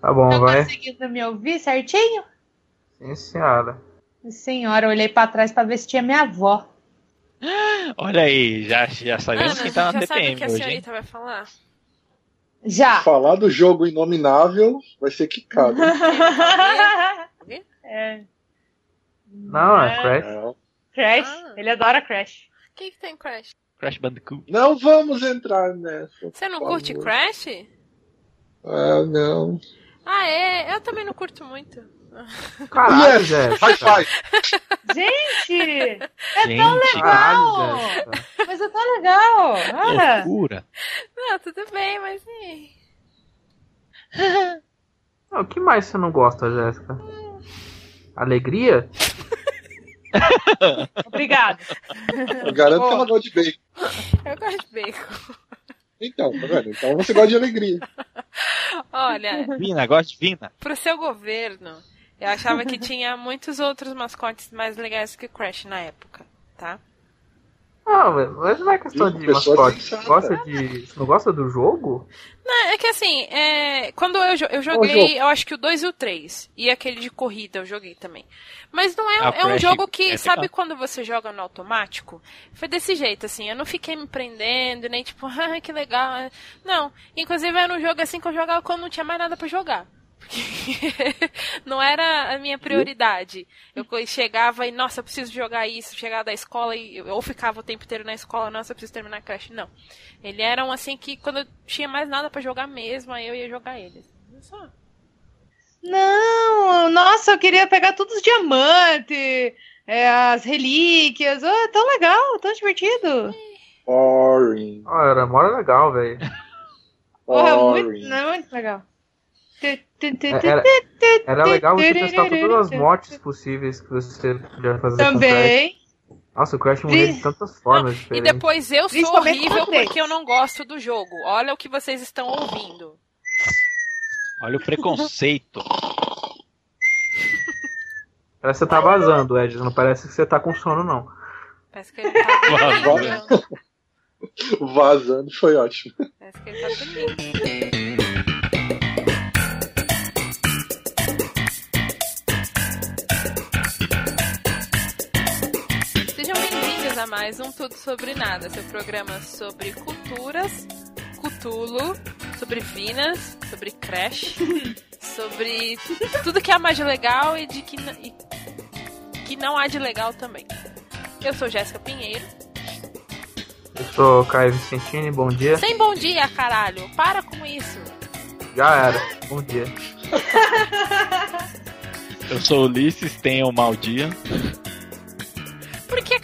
Tá bom, Tá vai. conseguindo me ouvir certinho? Sim, senhora. Senhora, eu olhei pra trás pra ver se tinha minha avó. Olha aí, já, já sabemos Ana, quem tá na já sabe o que a hoje, hein? senhorita vai falar? Já. Falar do jogo inominável vai ser quicado. é. Não, é Crash. Não. Crash. Ah. Ele adora Crash. O que, que tem Crash? Crash Bandicoot. Não vamos entrar nessa. Você não curte favor. Crash? Ah, não. Ah, é? Eu também não curto muito. Caralho, Yes! Jéssica. High five! Gente! É Gente, tão legal! Caralho. Mas é tão legal! Olha! loucura. Não, tudo bem, mas. O que mais você não gosta, Jéssica? Alegria? Obrigado. Eu garanto que ela gosta de bacon. Eu gosto de bacon. Então, tá vendo? Então você gosta de alegria. Olha, Vina, gosta de Vina? pro seu governo, eu achava que tinha muitos outros mascotes mais legais que Crash na época, tá? Não, mas não é questão de mascote. Você gosta de. Você não gosta do jogo? Não, é que assim, é, quando eu, eu jogo. joguei, eu acho que o 2 e o 3. E aquele de corrida eu joguei também. Mas não é, Ah, é um jogo que, é sabe legal. quando você joga no automático? Foi desse jeito, assim, eu não fiquei me prendendo, nem tipo, ah, que legal. Não, inclusive era um jogo assim que eu jogava quando não tinha mais nada pra jogar. Porque não era a minha prioridade. Eu chegava e, nossa, eu preciso jogar isso, chegar da escola e eu ou ficava o tempo inteiro na escola, nossa, eu preciso terminar Crash. Não. Ele era um assim que quando eu tinha mais nada pra jogar mesmo, aí eu ia jogar ele. Só. Não, nossa, eu queria pegar todos os diamantes, é, as relíquias. Oh, tão legal, tão divertido. Boring. Ah, era mó legal, velho. Porra, muito, não, é muito legal. Era, era legal você testar todas as mortes possíveis que você podia fazer. Também. Nossa, o Crash morria de tantas formas E diferentes. depois eu sou horrível porque eu não gosto do jogo. Olha o que vocês estão ouvindo. Olha o preconceito. Parece que você tá vazando, Ed. Não parece que você tá com sono, não. Parece que ele tá dormindo. Vazando foi ótimo. Parece que ele tá dormindo. Mais um Tudo Sobre Nada, seu programa sobre culturas, Cutulo, sobre Vinas, sobre Crash, sobre tudo que há mais de legal e de que, e que não há de legal também. Eu sou Jéssica Pinheiro. Eu sou Caio Vicentini, bom dia. Sem bom dia, caralho! Para com isso! Já era. Bom dia. Eu sou Ulisses, tenham um mau dia.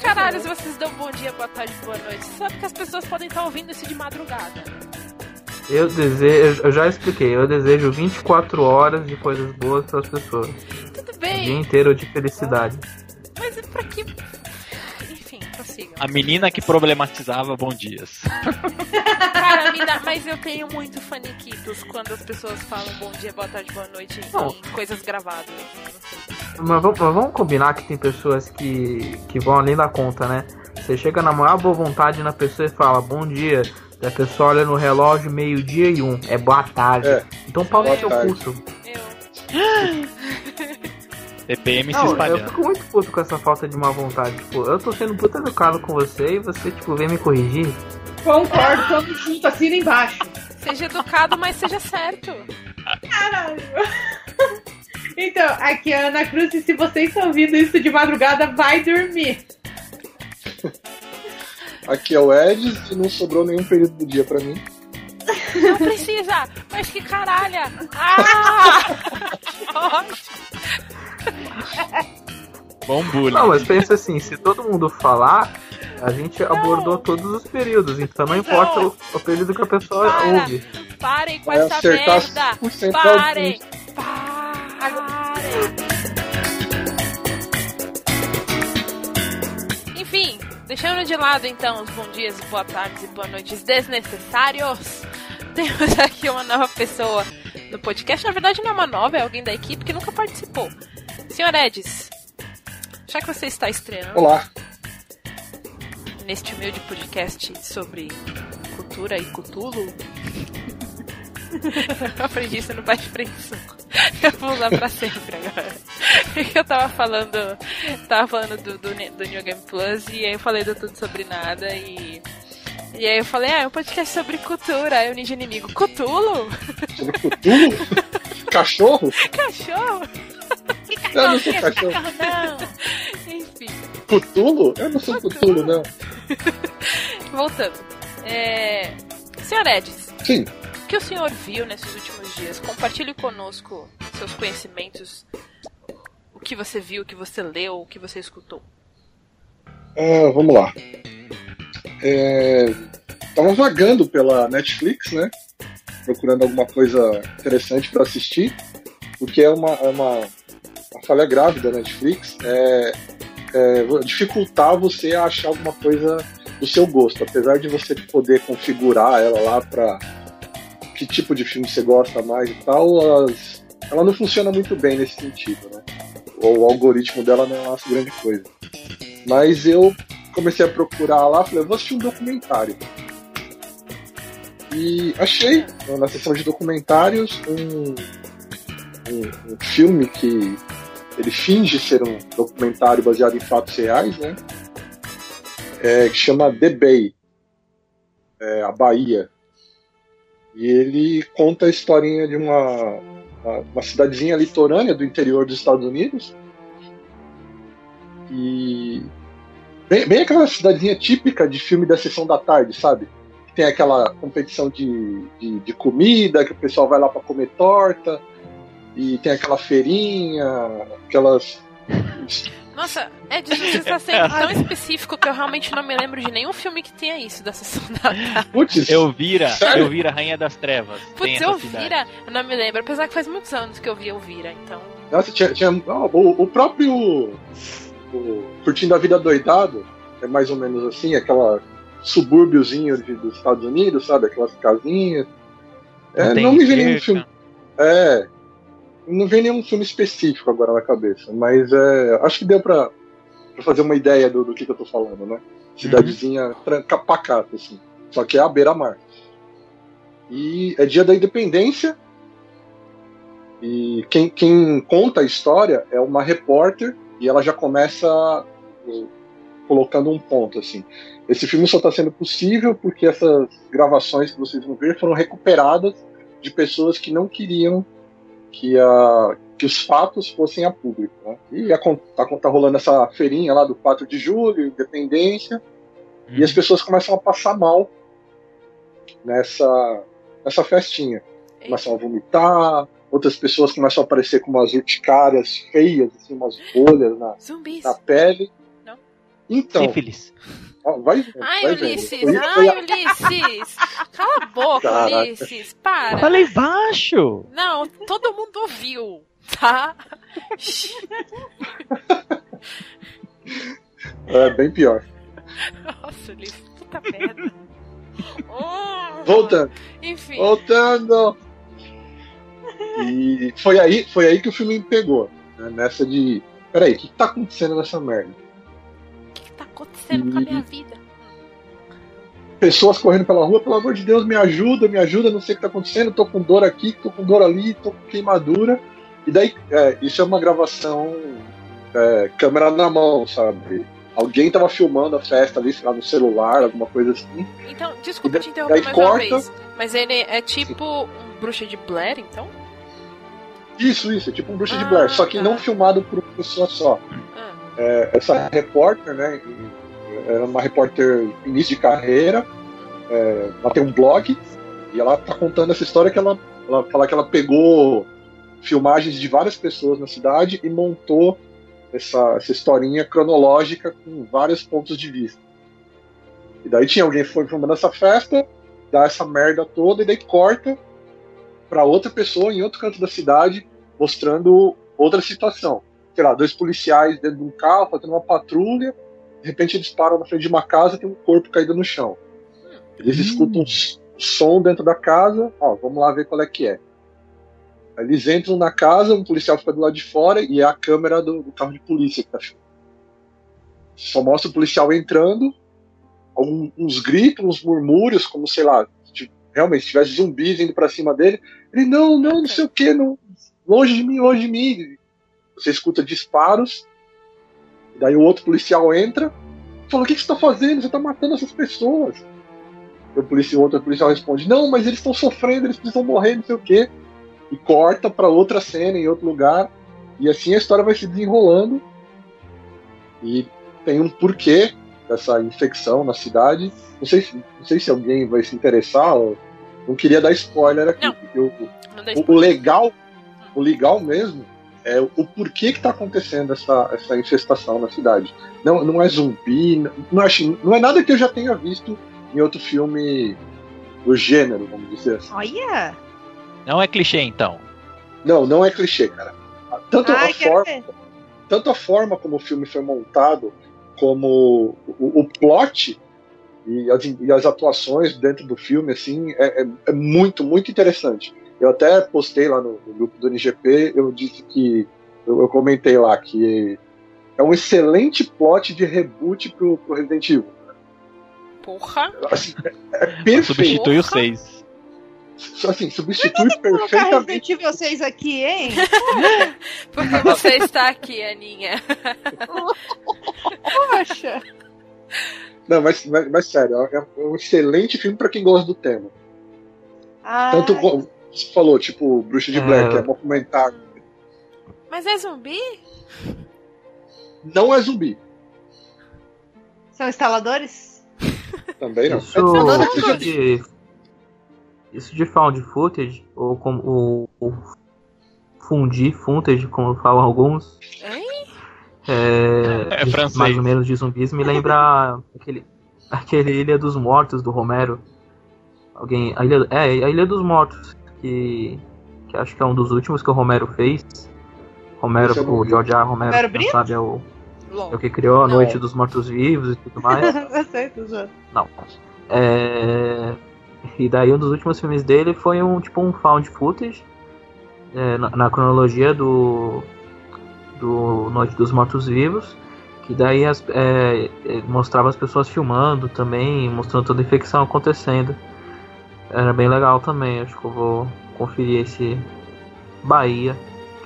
Caralho vocês dão bom dia, boa tarde, boa noite? Sabe que as pessoas podem estar ouvindo isso de madrugada. Eu desejo, eu já expliquei, eu desejo 24 horas de coisas boas para as pessoas. Tudo O dia bem, inteiro de felicidade. mas pra que. A menina que problematizava bom dias. Cara, me dá, mas eu tenho muito faniquitos quando as pessoas falam bom dia, boa tarde, boa noite Não. em coisas gravadas. Mas vamos, mas vamos combinar que tem pessoas que, que vão além da conta, né? Você chega na maior boa vontade na pessoa e fala bom dia. E a pessoa olha no relógio meio-dia e um. É boa tarde. É. Então pau no Boa seu tarde. curso. Eu. TPM se Não, eu espalhando. fico muito puto com essa falta de má vontade. Tipo, eu tô sendo puta educado com você e você, tipo, vem me corrigir. Concordo, tamo junto, assina embaixo. Seja educado, mas seja certo. Caralho. Então, aqui é a Ana Cruz, e se vocês estão ouvindo isso de madrugada, vai dormir. Aqui é o Edis e não sobrou nenhum período do dia pra mim. Não precisa, mas que caralho! Ah! Que ótimo. Bom bullying. Não, mas pensa assim, se todo mundo falar, a gente abordou todos os períodos, então não importa o, o período que a pessoa Para. ouve. Parem com Vai essa merda! 100% Parem! Parem! Enfim, deixando de lado então os bom dias, boa tardes e boa noites desnecessários, temos aqui uma nova pessoa no podcast. Na verdade, não é uma nova, é alguém da equipe que nunca participou. Senhor Edis, já que você está estreando Olá. neste humilde podcast sobre cultura e cutulo, Eu aprendi isso no Baixo Suco. Eu vou usar pra sempre agora. Porque eu tava falando. Tava falando do, do, do New Game Plus e aí eu falei do Tudo Sobre Nada e. E aí eu falei, ah, é um podcast sobre cultura. Aí o ninja inimigo, Cutulo? Sobre futuro? Cachorro? Cachorro? Que Eu não cachorro, sou que cachorro. não? Enfim, Cutulo? Eu não sou Cutulo, não. voltando. É... Senhor Edis, Sim. o que o senhor viu nesses últimos dias? Compartilhe conosco seus conhecimentos. O que você viu, o que você leu, o que você escutou. Ah, vamos lá. É, tava vagando pela Netflix, né? Procurando alguma coisa interessante para assistir, porque é uma, é uma, uma falha grave da Netflix. É, é dificultar você a achar alguma coisa do seu gosto, apesar de você poder configurar ela lá para que tipo de filme você gosta mais e tal, elas- ela não funciona muito bem nesse sentido, né? O algoritmo dela não é uma grande coisa. Mas eu comecei a procurar lá, falei, eu vou assistir um documentário. E achei, na seção de documentários, um, um, um filme que ele finge ser um documentário baseado em fatos reais, né? É, que chama The Bay, é, a Bahia. E ele conta a historinha de uma, uma, uma cidadezinha litorânea do interior dos Estados Unidos. E bem, bem aquela cidadezinha típica de filme da sessão da tarde, sabe? Tem aquela competição de, de, de comida, que o pessoal vai lá para comer torta, e tem aquela feirinha, aquelas. Nossa, Edson, você está sendo tão específico que eu realmente não me lembro de nenhum filme que tenha isso da sessão da tarde. Putz, Elvira, Sério? Elvira, Rainha das Trevas. Putz, essa eu cidade. vira, eu não me lembro. Apesar que faz muitos anos que eu vi Elvira, então. Nossa, tinha, tinha- ah, o, o próprio o Curtindo a Vida Doidado é mais ou menos assim, aquela subúrbiozinho de- dos Estados Unidos, sabe? Aquelas casinhas. É, tem não me vem nenhum filme. É. Não vem nenhum filme específico agora na cabeça, mas é, acho que deu pra, pra fazer uma ideia do, do que, que eu tô falando, né? Cidadezinha tranca pacata, assim. Só que é à beira-mar. E é dia da independência. E quem, quem conta a história é uma repórter e ela já começa eh, colocando um ponto assim. Esse filme só está sendo possível porque essas gravações que vocês vão ver foram recuperadas de pessoas que não queriam que, a, que os fatos fossem a público. Né? E a, tá, rolando essa feirinha lá do 4 de julho, independência, e as pessoas começam a passar mal nessa, nessa festinha. Começam a vomitar, outras pessoas começam a aparecer com umas urticárias feias, assim, umas bolhas na, Zumbis. na pele. Não. Então, Sífilis. ó, vai vendo. Ai, vai vendo. Ulisses! Ai, Ulisses! Cala a boca, Caraca. Ulisses! Para! Falei baixo! Não, todo mundo ouviu, tá? É bem pior. Nossa, Ulisses, puta merda. Oh, Voltando, Enfim, voltando. E foi aí, foi aí que o filme me pegou. né, Nessa de. Peraí, o que, que tá acontecendo nessa merda? o que, que tá acontecendo com a minha vida? Pessoas correndo pela rua, pelo amor de Deus, me ajuda, me ajuda, não sei o que tá acontecendo, tô com dor aqui, tô com dor ali, tô com queimadura. E daí, é, isso é uma gravação é, câmera na mão, sabe? Alguém tava filmando a festa ali, sei lá, no celular, alguma coisa assim. Então, desculpa E te daí interromper mais uma corta. vez, mas ele é tipo um bruxa de Blair, então? Isso, isso, é tipo um bruxa de Ah, Blair, só que tá. não filmado por uma pessoa só. Ah, É, essa repórter, né? Era uma repórter início de carreira. é, ela tem um blog e ela tá contando essa história que ela, ela fala que ela pegou filmagens de várias pessoas na cidade e montou essa, essa historinha cronológica com vários pontos de vista. E daí tinha alguém que foi filmando essa festa, dá essa merda toda e daí corta para outra pessoa em outro canto da cidade mostrando outra situação sei lá, dois policiais dentro de um carro fazendo uma patrulha. De repente eles param na frente de uma casa tem um corpo caído no chão. Eles Hum. escutam um som dentro da casa. Ó, vamos lá ver qual é que é. Eles entram na casa, um policial fica do lado de fora e é a câmera do, do carro de polícia que tá filmando. Só mostra o policial entrando, algum- uns gritos, uns murmúrios, como sei lá, realmente tivesse zumbis indo pra cima dele. Ele, não, não, não sei o que, não, longe de mim, longe de mim. Você escuta disparos, daí o outro policial entra, fala, o que, você tá fazendo? Você tá matando essas pessoas. O, policial, outro policial responde, não, mas eles estão sofrendo, eles precisam morrer, não sei o que. E corta para outra cena em outro lugar. E assim a história vai se desenrolando. E tem um porquê dessa infecção na cidade. Não sei, não sei se alguém vai se interessar. Não queria dar spoiler aqui, Não. porque o, o, legal, o legal mesmo é o porquê que tá acontecendo essa, essa infestação na cidade. Não, não é zumbi, não, não, é, não é nada que eu já tenha visto em outro filme do gênero, vamos dizer assim. Olha! Não é clichê, então. Não, não é clichê, cara. Tanto, Ai, a, forma, tanto a forma como o filme foi montado, como o, o plot e as, e as atuações dentro do filme, assim, é, é- é muito, muito interessante. Eu até postei lá no, no grupo do NGP, eu disse que. Eu, eu comentei lá que é um excelente plot de reboot pro, pro Resident Evil. Porra. Assim, é, é perfeito. Substitui o Porra. 6. Assim, substitui Colocar perfeitamente. Resident Evil 6 aqui, hein? Porque você está aqui, Aninha. Poxa! Não, mas, mas, mas sério, é um excelente filme pra quem gosta do tema. Ai, Tanto como você falou, tipo, Bruxa de É. Black, é um documentário. Mas é zumbi? Não é zumbi, São instaladores? também não. Isso, isso de isso de found footage ou como o, o fundi footage, como falam alguns, é, É francês. mais ou menos de zumbis, me lembra aquele aquele Ilha dos Mortos do Romero. Alguém, a Ilha, é, a Ilha dos Mortos que que acho que é um dos últimos que o Romero fez. Romero, não o. George R. Romero, Brito? sabe é o, é o que criou a Não. Noite dos Mortos Vivos e tudo mais. Tô zoando. Não. É... E daí um dos últimos filmes dele foi um tipo um found footage é, na, na cronologia do do Noite dos Mortos Vivos, que daí as, é, é, mostrava as pessoas filmando também, mostrando toda a infecção acontecendo. Era bem legal também, acho que eu vou conferir esse Bahia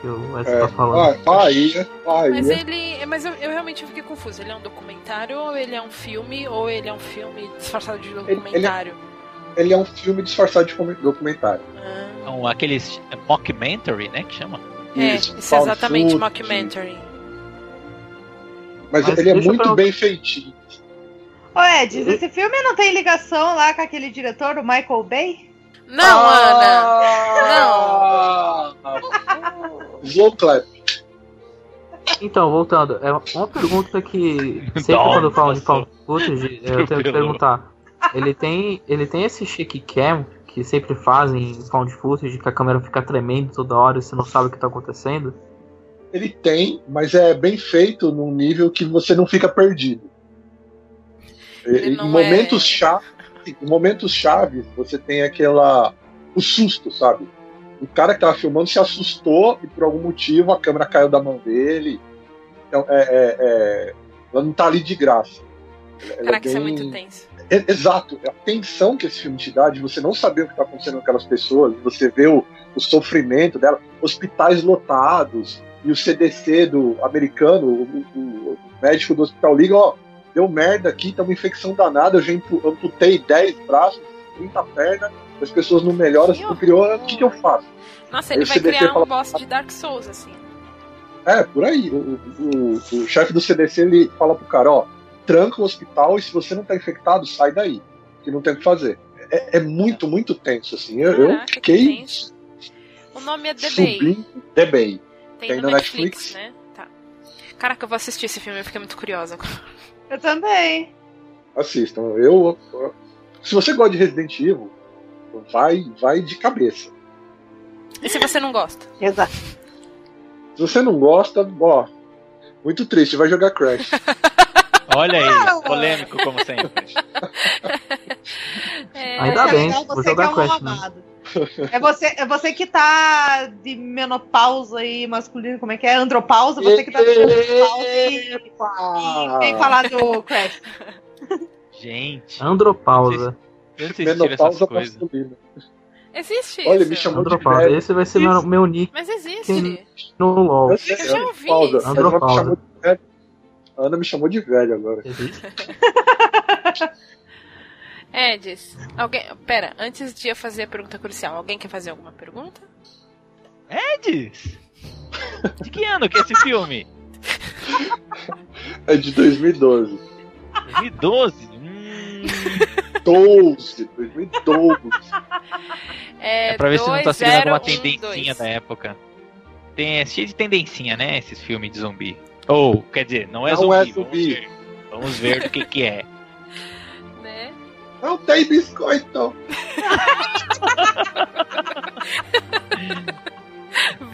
que o Wesley É, tá falando. Ba- Bahia, Bahia. Mas ele. Mas eu, eu realmente fiquei confuso. Ele é um documentário ou ele é um filme ou ele é um filme disfarçado de documentário? Ele é um filme disfarçado de documentário. Ah, Então, aqueles é, mockumentary, né, que chama? é, Isso, isso é exatamente footage. mockumentary. Mas, Mas ele é eu muito perguntar- bem feitinho. Ô, Ed, esse filme não tem ligação lá com aquele diretor, o Michael Bay? Não, Ah! Slow clap. Então, voltando, é uma pergunta que sempre Nossa. quando falam de found footage, eu tenho que perguntar. Ele tem, ele tem esse shake cam que sempre fazem em found footage, que a câmera fica tremendo toda hora e você não sabe o que tá acontecendo? Ele tem, mas é bem feito num nível que você não fica perdido. Ele em momentos é- chaves, em momentos chaves, você tem aquela o susto, sabe? O cara que tava filmando se assustou e por algum motivo a câmera caiu da mão dele. Então, é, é- é- ela não tá ali de graça. Ela é Caraca, isso é bem- muito tenso. É- Exato, a tensão que esse filme te dá de você não saber o que está acontecendo com aquelas pessoas, de você ver o, o sofrimento dela, hospitais lotados, e o CDC do americano, o, o- o médico do hospital liga, ó, deu merda aqui, tá uma infecção danada, eu já ampu- amputei 10 braços, 30 pernas, as pessoas não melhoram, não criou, o que, que eu faço? Nossa, Aí ele o vai CDC criar um fala- boss de Dark Souls, assim. É, por aí. O, o- o- o chefe do CDC ele fala pro cara, ó, tranca o hospital e se você não tá infectado, sai daí. Que não tem o que fazer. É, é muito, muito tenso, assim. Eu, eu Caraca, que fiquei tenso. O nome é The Bay. The Bay. Tem, Tem no Netflix, Netflix. né? Tá. Caraca, eu vou assistir esse filme, eu fiquei muito curiosa. Eu também. Assistam. Eu, eu- se você gosta de Resident Evil, vai, vai de cabeça. E se você não gosta? Exato. Se você não gosta, ó, muito triste, vai jogar Crash. Olha Não. aí, polêmico como sempre. É, Ainda bem, vou você jogar que é um Crash, né? É você, é você que tá de menopausa e masculino, como é que é? Andropausa, você que tá de menopausa e, e vem falar do Crash. Gente, Andropausa. De vocês tiram essas Menopausa coisas? masculina. Existe Olha, isso. me chamou de Andropausa. velho. Esse vai ser meu, meu nick Mas existe. no LOL. Eu sei, Eu já ouvi Andropausa. A Ana me chamou de velho agora. Edis, alguém. Pera, antes de eu fazer a pergunta crucial, alguém quer fazer alguma pergunta? Eds? De que ano que é esse filme? É de 2012. 2012? Hum, 12, 2012. É, é pra ver se não tá seguindo alguma 2012. tendencinha da época. Tem, é cheio de tendencinha, né? Esses filmes de zumbi. Ou, quer dizer, não é Não zumbi. é vamos zumbi. ver. Vamos ver do que que é. Né? Não tem biscoito.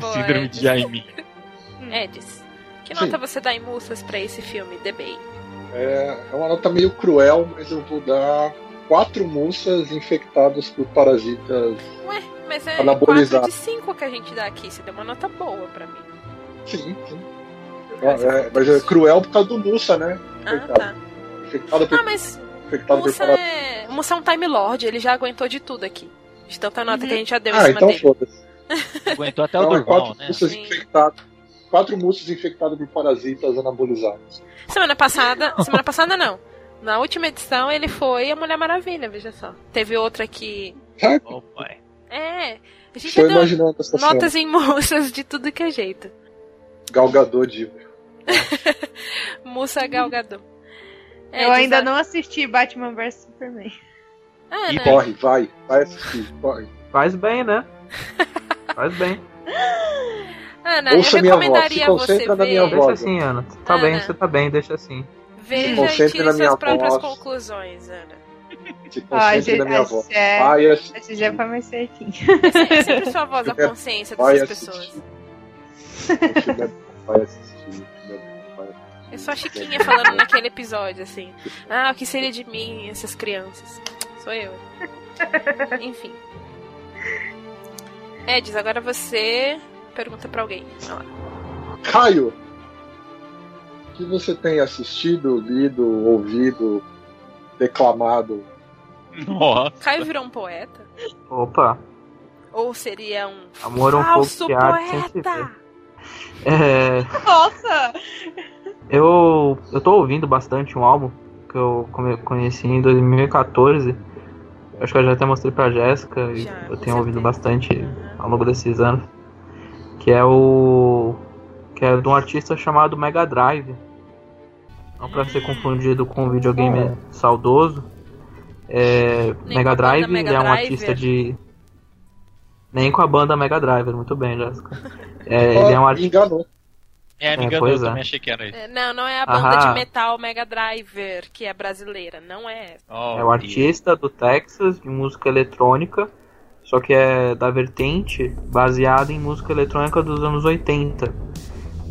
Boa, Síndrome de Jaime. Edis, que Sim. nota você dá em Mussas pra esse filme, The Bay? É, é uma nota meio cruel, mas eu vou dar quatro moças infectadas por parasitas. Ué, mas é Anabolizar. 4 de 5 que a gente dá aqui. Você deu uma nota boa pra mim. Sim, sim. É, é, mas é cruel por causa do Mussa, né? Ah, Coitado. tá. Infectada por, Ah, mas por Mussa é... Mussa é um Time Lord, ele já aguentou de tudo aqui. De tanta nota Uhum. que a gente já deu em Ah, cima então dele. foda-se. Aguentou até o Então é Durval, quatro né? moças Sim. infectadas. Quatro moças infectadas por parasitas anabolizados. Semana passada. semana passada não. Na última edição ele foi a Mulher Maravilha, veja só. Teve outra que. Oh, pai. É. A gente Estou já deu imaginando essa cena. notas em moças de tudo que é jeito. Galgador de. Moça Galgador. Eu ainda não assisti Batman vs Superman. Ah, E né? Corre, vai, vai assistir, corre. Faz bem, né? Faz bem. Ana, eu Ouça minha voz, recomendaria se você concentra na ver. minha voz. Deixa assim, Ana. Tá Ana. bem, você tá bem, deixa assim. Veja e Concentre tire suas próprias voz. conclusões, Ana. Se Ah, a concentre gente, na minha a voz. é, Vai assistir. a gente já foi mais certinho. É sempre sua voz da consciência Vai dessas assistir. pessoas. Vai assistir. vai Eu sou a Chiquinha falando naquele episódio, assim. Ah, o que seria de mim, essas crianças? Sou eu. Enfim. Edis, agora você pergunta pra alguém. Vai lá. Caio, o que você tem assistido, lido, ouvido, declamado? Nossa. Caio virou um poeta? Opa. Ou seria um Amor é um falso pouco poeta? É, Nossa! Eu, eu tô ouvindo bastante um álbum que eu conheci em 2014. Acho que eu já até mostrei pra Jéssica e eu tenho ouvido bastante ao longo desses anos. Que é o. Que é de um artista chamado Mega Drive. Não pra ser confundido com um videogame saudoso. É, Mega Drive Mega ele é um Driver. artista de. Nem com a banda Mega Driver, muito bem, Jéssica. É, ele é um artista. enganou. É, me É, enganou, pois eu é. também achei que era isso. É, Não, não é a banda Aham. de metal Mega Driver, que é brasileira. Não é essa. Oh, É o artista do Texas de música eletrônica, só que é da vertente baseada em música eletrônica dos anos 80.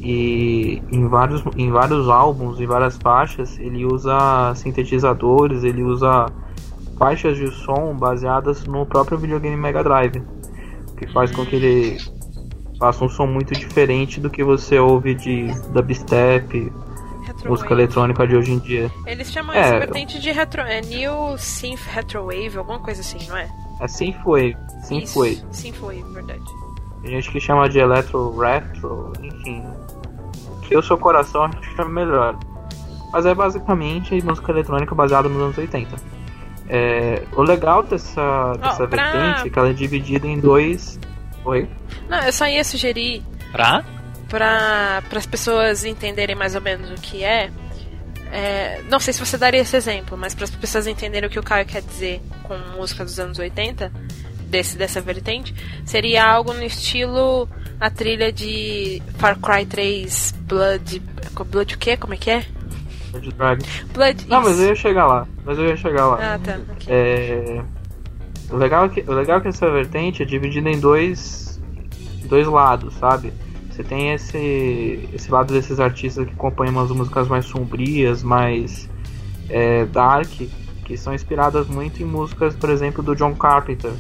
E em vários, em vários álbuns e várias faixas ele usa sintetizadores, ele usa faixas de som baseadas no próprio videogame Mega Drive, o que faz com que ele faça um som muito diferente do que você ouve de dubstep, música eletrônica de hoje em dia. Eles chamam É, essa vertente de retro... É New Synth Retrowave, alguma coisa assim, não é? É Synthwave, Synthwave. Isso, Synthwave, verdade. Tem gente que chama de eletro retro, enfim. O que o seu coração acha melhor. Mas é basicamente música eletrônica baseada nos anos 80. É, o legal dessa, dessa pra- vertente é que ela é dividida em dois. Oi? Não, eu só ia sugerir Pra? para as pessoas entenderem mais ou menos o que é, é, Não sei se você daria esse exemplo, mas para as pessoas entenderem o que o Caio quer dizer com música dos anos 80, desse, dessa vertente, seria algo no estilo a trilha de Far Cry 3 Blood. Blood o quê? Como é que é? Blood Dragon. Blood. Não, mas isso. eu ia chegar lá. Mas eu ia chegar lá. Ah, tá. ok. É, o, legal é que, o legal é que essa vertente é dividida em dois, dois lados, sabe? Você tem esse, esse lado desses artistas que compõem umas músicas mais sombrias, mais é, dark, que são inspiradas muito em músicas, por exemplo, do John Carpenter.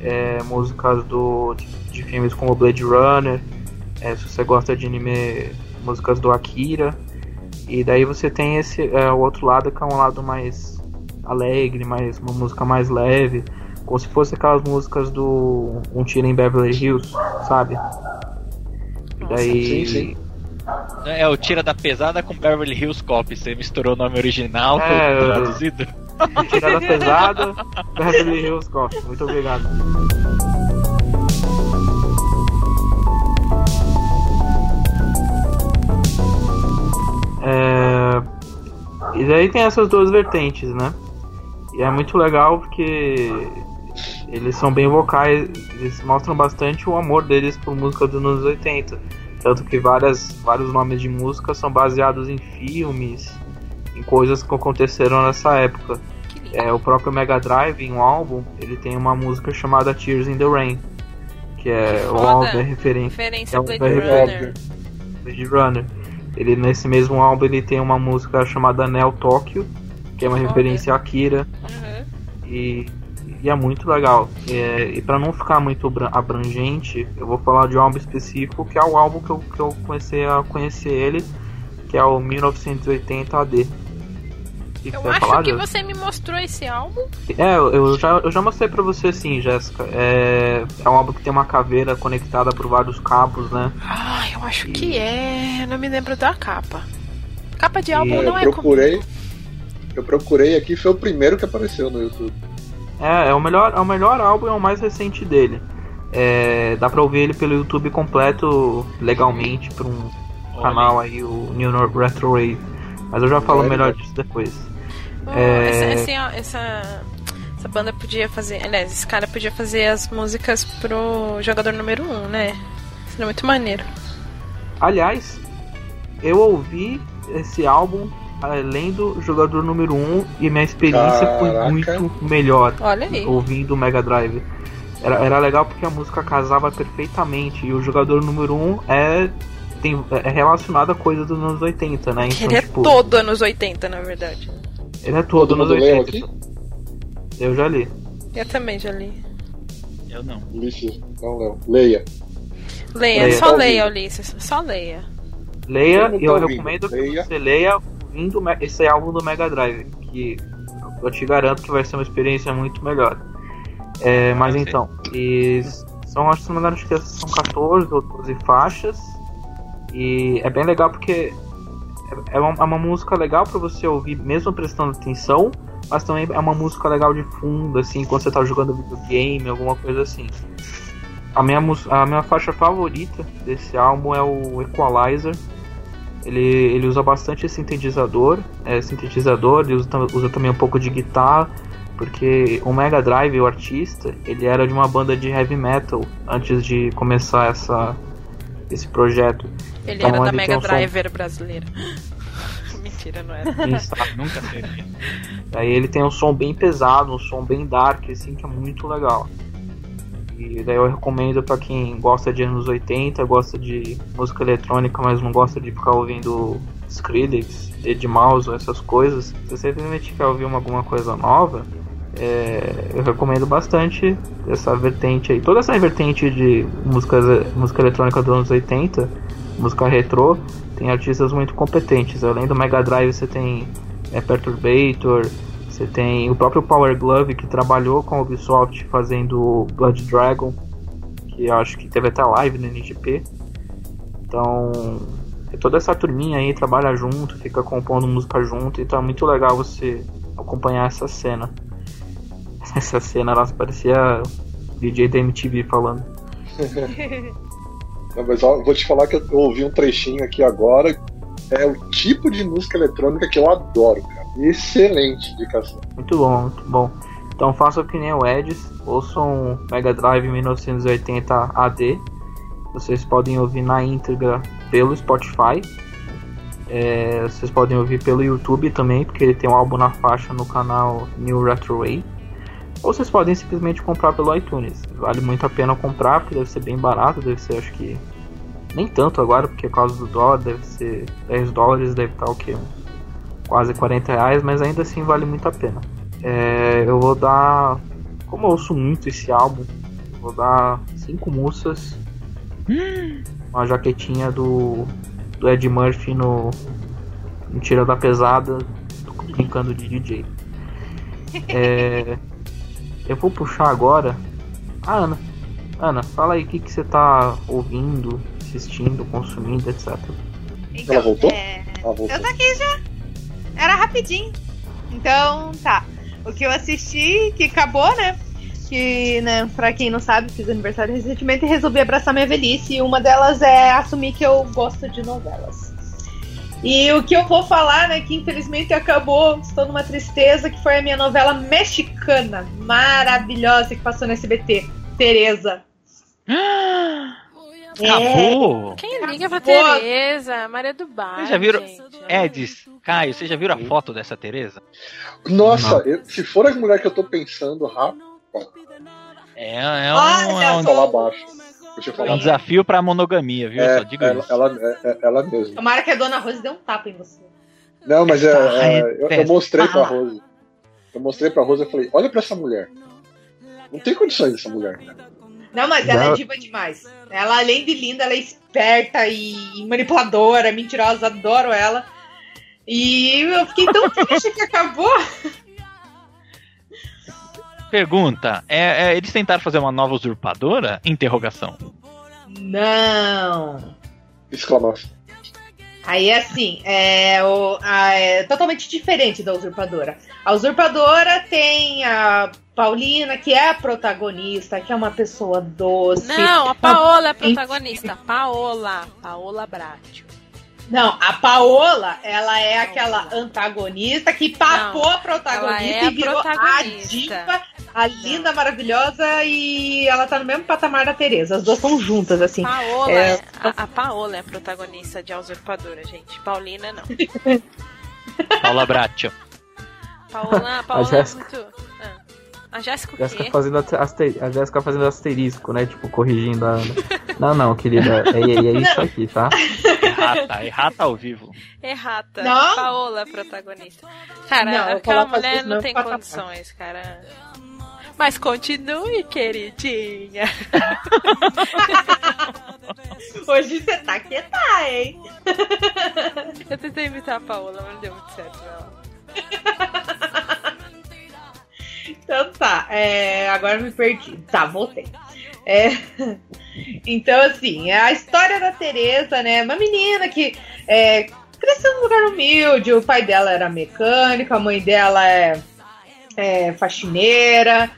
É, músicas do, de, de filmes como Blade Runner, é, se você gosta de anime, músicas do Akira. E daí você tem esse é, o outro lado que é um lado mais alegre, mais uma música mais leve, como se fosse aquelas músicas do Um Tiro em Beverly Hills, sabe? E daí Sim, sim. É o Tira da Pesada com Beverly Hills Cop. Você misturou o nome original com É, o traduzido. Tirada pesada, Beverly Hills Cop. Muito obrigado. É, E daí tem essas duas vertentes, né? E é muito legal porque eles são bem vocais, eles mostram bastante o amor deles por música dos anos 80. Tanto que várias, vários nomes de música são baseados em filmes, em coisas que aconteceram nessa época. É, o próprio Mega Drive, em um álbum, ele tem uma música chamada Tears in the Rain, que é o álbum é referência Referência é um Blade Runner. Blade Runner. Ele nesse mesmo álbum ele tem uma música chamada Neo Tokyo, que é uma referência a Akira Uhum. e, e é muito legal. É, e para não ficar muito bra- abrangente, eu vou falar de um álbum específico, que é o álbum que eu, que eu comecei a conhecer ele, que é o 1980 AD. O que Eu acho falar, que Jéssica? você me mostrou esse álbum. É, eu já, eu já mostrei pra você sim, Jéssica. É, é um álbum que tem uma caveira conectada por vários cabos, né? Ah, eu acho que é. Eu não me lembro da capa. Capa de álbum E não eu é procurei. comigo. Eu procurei aqui, foi o primeiro que apareceu no YouTube. É, é o melhor, é o melhor álbum e é o mais recente dele. É, dá pra ouvir ele pelo YouTube completo legalmente por um canal aí, o New Nor- Retro Wave. Mas eu já falo Olha. melhor disso depois. Oh, É. essa, essa, essa, essa banda podia fazer. Aliás, esse cara podia fazer as músicas pro jogador número 1, um, né? Seria muito maneiro. Aliás, eu ouvi esse álbum além do jogador número 1 e minha experiência Caraca. foi muito melhor. Olha aí. ouvindo o Mega Drive. Era, era legal porque a música casava perfeitamente e o jogador número 1 é, tem, é relacionado a coisa dos anos 80, né? Então, Ele é tipo, todo anos 80, na verdade. Ele é todo Todo nos mundo leu 80. Eu já li. Eu também já li. Eu não. Ulisses, não, não. Leia. Leia, Leia. só Tá leia, ouvindo. Ulisses. Só leia. Leia e eu ouvindo. recomendo que Leia. você leia me- esse álbum do Mega Drive, que eu te garanto que vai ser uma experiência muito melhor. É, mas então, são, acho que são 14 ou 12 faixas. E é bem legal porque é é uma, é uma música legal pra você ouvir, mesmo prestando atenção, mas também é uma música legal de fundo, assim, quando você tá jogando videogame, alguma coisa assim. A minha, a minha faixa favorita desse álbum é o Equalizer. Ele, ele usa bastante sintetizador, é, sintetizador, ele usa, usa também um pouco de guitarra, porque o Mega Drive, o artista, ele era de uma banda de heavy metal antes de começar essa, esse projeto. Ele Então, era da ele Mega um som- Driver brasileira. Mentira, não era. Isso. Nunca seria. Aí ele tem um som bem pesado, um som bem dark, assim, que é muito legal. E daí eu recomendo pra quem gosta de anos 80, gosta de música eletrônica, mas não gosta de ficar ouvindo Skrillex, Ed Mouse, essas coisas. Se você simplesmente quer ouvir uma, alguma coisa nova, é, eu recomendo bastante essa vertente aí. Toda essa vertente de músicas, música eletrônica dos anos 80, música retrô, tem artistas muito competentes. Além do Mega Drive, você tem é, Perturbator, você tem o próprio Power Glove que trabalhou com a Ubisoft fazendo Blood Dragon, que eu acho que teve até live no NGP. Então, toda essa turminha aí trabalha junto, fica compondo música junto, então é muito legal você acompanhar essa cena. Essa cena, ela parecia DJ da MTV falando. Não, mas ó, vou te falar que eu ouvi um trechinho aqui agora. É o tipo de música eletrônica que eu adoro, cara. Excelente indicação. Muito bom, muito bom. Então façam que nem o Edis, ouçam Mega Drive 1980 AD. Vocês podem ouvir na íntegra pelo Spotify. É, vocês podem ouvir pelo YouTube também, porque ele tem um álbum na faixa no canal New Retro Way. Ou vocês podem simplesmente comprar pelo iTunes. Vale muito a pena comprar, porque deve ser bem barato, deve ser acho que. Nem tanto agora, porque por causa do dólar deve ser 10 dólares, deve estar o quê? Quase 40 reais, mas ainda assim vale muito a pena. É, eu vou dar. Como eu ouço muito esse álbum, vou dar 5 moças. Uma jaquetinha do, do Ed Murphy no, no Tira da Pesada, brincando de DJ. É, eu vou puxar agora a Ana. Ana, fala aí o que, que você tá ouvindo, assistindo, consumindo, etc. Então, Ela voltou? é, Ela voltou. Eu tô aqui já. Era rapidinho. Então, tá. O que eu assisti, que acabou, né? Que, né, pra quem não sabe, fiz aniversário recentemente e resolvi abraçar minha velhice. E uma delas é assumir que eu gosto de novelas. E o que eu vou falar, né, que infelizmente acabou, estou numa tristeza, que foi a minha novela mexicana, maravilhosa, que passou no SBT. Tereza. Acabou! Quem liga pra Boa. Tereza? Maria do Bar. Vocês já viram-. Edis, Caio, vocês já viram a foto dessa Tereza? Nossa, eu- se for a mulher que eu tô pensando, rápido, É, é um, Olha é um- falar baixo. Eu é um desafio pra monogamia, viu? É, Só digo ela, isso. ela, é, é- ela mesma. Tomara que a dona Rose dê um tapa em você. Não, mas é, é, é eu, eu péssima. mostrei pra Rose. Eu mostrei pra Rose e falei, olha pra essa mulher. Não tem condições dessa mulher. Não, mas ela é diva demais. Ela, além de linda, ela é esperta e manipuladora, mentirosa, adoro ela. E eu fiquei tão triste que acabou. Pergunta: é, é, eles tentaram fazer uma nova usurpadora? Interrogação. Não. Exclamação. Aí assim, é, o- a- é totalmente diferente da usurpadora. A usurpadora tem a Paulina, que é a protagonista, que é uma pessoa doce. Não, a Paola é a protagonista. Paola. Paola Bratio. Não, a Paola, ela é aquela antagonista que papou a protagonista é a e virou protagonista. a diva, a linda, maravilhosa e ela tá no mesmo patamar da Tereza. As duas estão juntas, assim. Paola, É. é- a, a Paola é a protagonista de A Usurpadora, gente. Paulina não. Paula Bratio. Paola, Paola é muito. A Jéssica o Jéssica fazendo ate- aste- a Jéssica fazendo asterisco, né? Tipo, corrigindo a Ana. Não, não, querida. É, é, é isso aqui, tá? Errata, errata ao vivo. Errata. Não. Paola protagonista. Cara, Não, aquela mulher não tem condições, cara. Mas continue, queridinha. Hoje você tá quieta, hein? Eu tentei imitar a Paola, mas não deu muito certo, não. Então tá, é, agora me perdi. Tá, voltei. É, então, assim, é a história da Tereza, né? Uma menina que é, cresceu num lugar humilde, o pai dela era mecânico, a mãe dela é, é faxineira,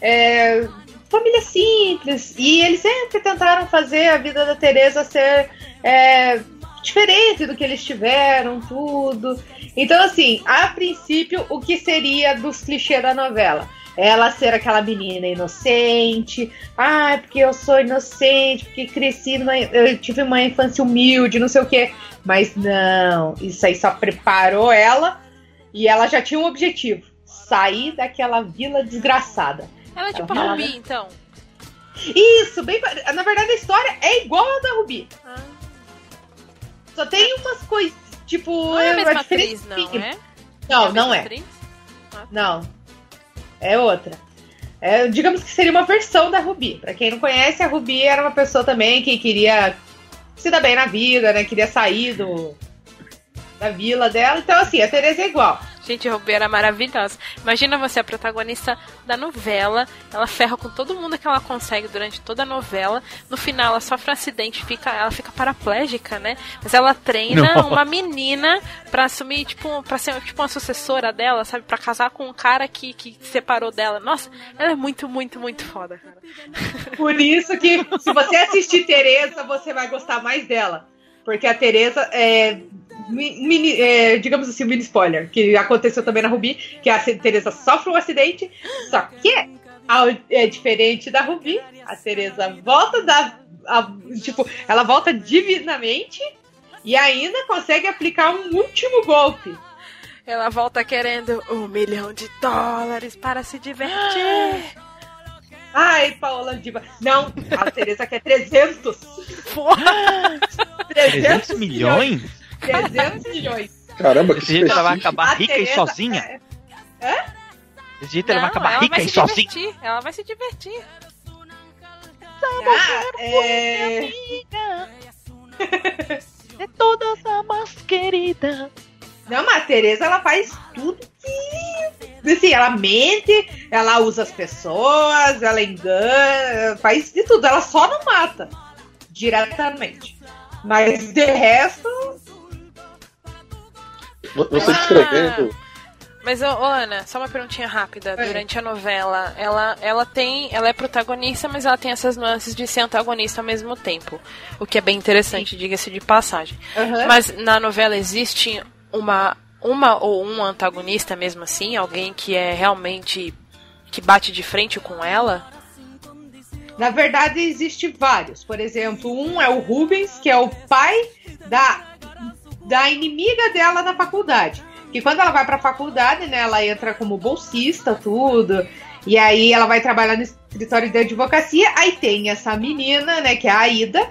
é, família simples. E eles sempre tentaram fazer a vida da Tereza ser é, diferente do que eles tiveram, tudo. Então, assim, a princípio, o que seria dos clichês da novela? Ela ser aquela menina inocente, ah, porque eu sou inocente, porque cresci numa. Eu tive uma infância humilde, não sei o quê. Mas não, isso aí só preparou ela e ela já tinha um objetivo: sair daquela vila desgraçada. Ela é tipo Ela a Rubi, então. Isso, bem. Na verdade, a história é igual a da Rubi. Ah, Só tem umas coisas, tipo. não é a mesma atriz, não, é? Não, a não é. atriz? Não. É outra. É, digamos que seria uma versão da Ruby. Pra quem não conhece, a Ruby era uma pessoa também que queria se dar bem na vida, né? Queria sair do, da vila dela. Então, assim, a Tereza é igual. Gente, a Rubi era maravilhosa. Imagina você, a protagonista da novela. Ela ferra com todo mundo que ela consegue durante toda a novela. No final, ela sofre um acidente, fica, ela fica paraplégica, né? Mas ela treina Nossa. uma menina pra assumir, tipo, pra ser tipo uma sucessora dela, sabe? Pra casar com um cara que, que separou dela. Nossa, ela é muito, muito, muito foda, cara. Por isso que, se você assistir Tereza, você vai gostar mais dela. Porque a Tereza é. Mi- Mini, é, digamos assim, um mini spoiler, que aconteceu também na Ruby, que a Tereza sofre um acidente, só que ao- é diferente da Ruby, a Tereza volta da. a- tipo, ela volta divinamente e ainda consegue aplicar um último golpe. Ela volta querendo um milhão de dólares para se divertir. Ai, Paola Diva. Não, a Tereza quer 300. Porra! 300 milhões? 300 milhões. Caramba, que Desse jeito ela vai acabar A rica e sozinha. é- Desse jeito ela vai acabar ela rica vai e se sozinha. divertir. Ela vai se divertir. Ah, é... É todas a mais querida. Não, mas a Tereza ela faz tudo que assim, ela mente, ela usa as pessoas, ela engana, faz de tudo. Ela só não mata diretamente. Mas de resto. Você Ah. descrevendo. Mas, ô, Ana, só uma perguntinha rápida. Oi. Durante a novela, ela, ela tem. Ela é protagonista, mas ela tem essas nuances de ser antagonista ao mesmo tempo. O que é bem interessante, diga-se de passagem. Aham. Mas na novela existe uma, uma ou um antagonista mesmo assim? Alguém que é realmente. que bate de frente com ela? Na verdade, existe vários. Por exemplo, um é o Rubens, que é o pai da, da inimiga dela na faculdade. Que quando ela vai pra faculdade, né, ela entra como bolsista, tudo. E aí ela vai trabalhar no escritório de advocacia. Aí tem essa menina, né, que é a Aida.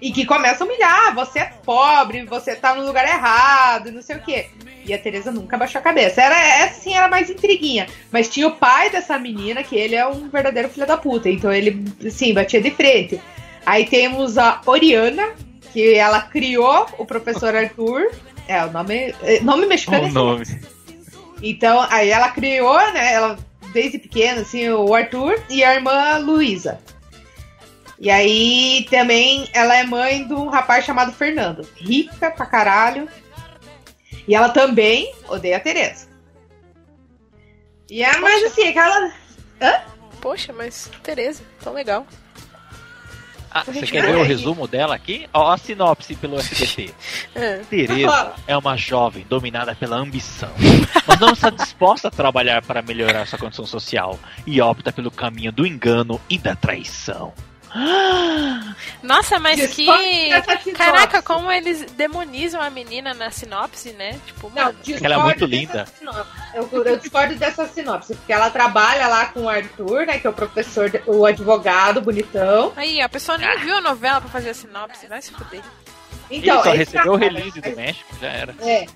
E que começa a humilhar, "Ah, você é pobre, você tá no lugar errado, não sei o quê. E a Teresa nunca baixou a cabeça. Era, essa sim era mais intriguinha. Mas tinha o pai dessa menina, que ele é um verdadeiro filho da puta. Então ele, sim, batia de frente. Aí temos a Oriana, que ela criou o professor Arthur. É, o nome. é, Nome mexicano. O é nome. então, aí ela criou, né? Ela, desde pequena, assim, o Arthur e a irmã Luísa. E aí também ela é mãe de um rapaz chamado Fernando. Rica pra caralho. E ela também odeia a Tereza. E é mais assim, aquela. Poxa, mas Tereza, tão legal. Ah, você quer ver o resumo dela aqui? Ó, a sinopse pelo SBT. É. Tereza é uma jovem dominada pela ambição, mas não está disposta a trabalhar para melhorar sua condição social e opta pelo caminho do engano e da traição. Nossa, mas que. Caraca, como eles demonizam a menina na sinopse, né? Tipo, Não, Ela é muito linda. Eu, eu discordo dessa sinopse, porque ela trabalha lá com o Arthur, né? Que é o professor, o advogado bonitão. Aí, a pessoa nem viu a novela pra fazer a sinopse, vai se fuder. Então, Ele só esse recebeu o release do México, já era. É.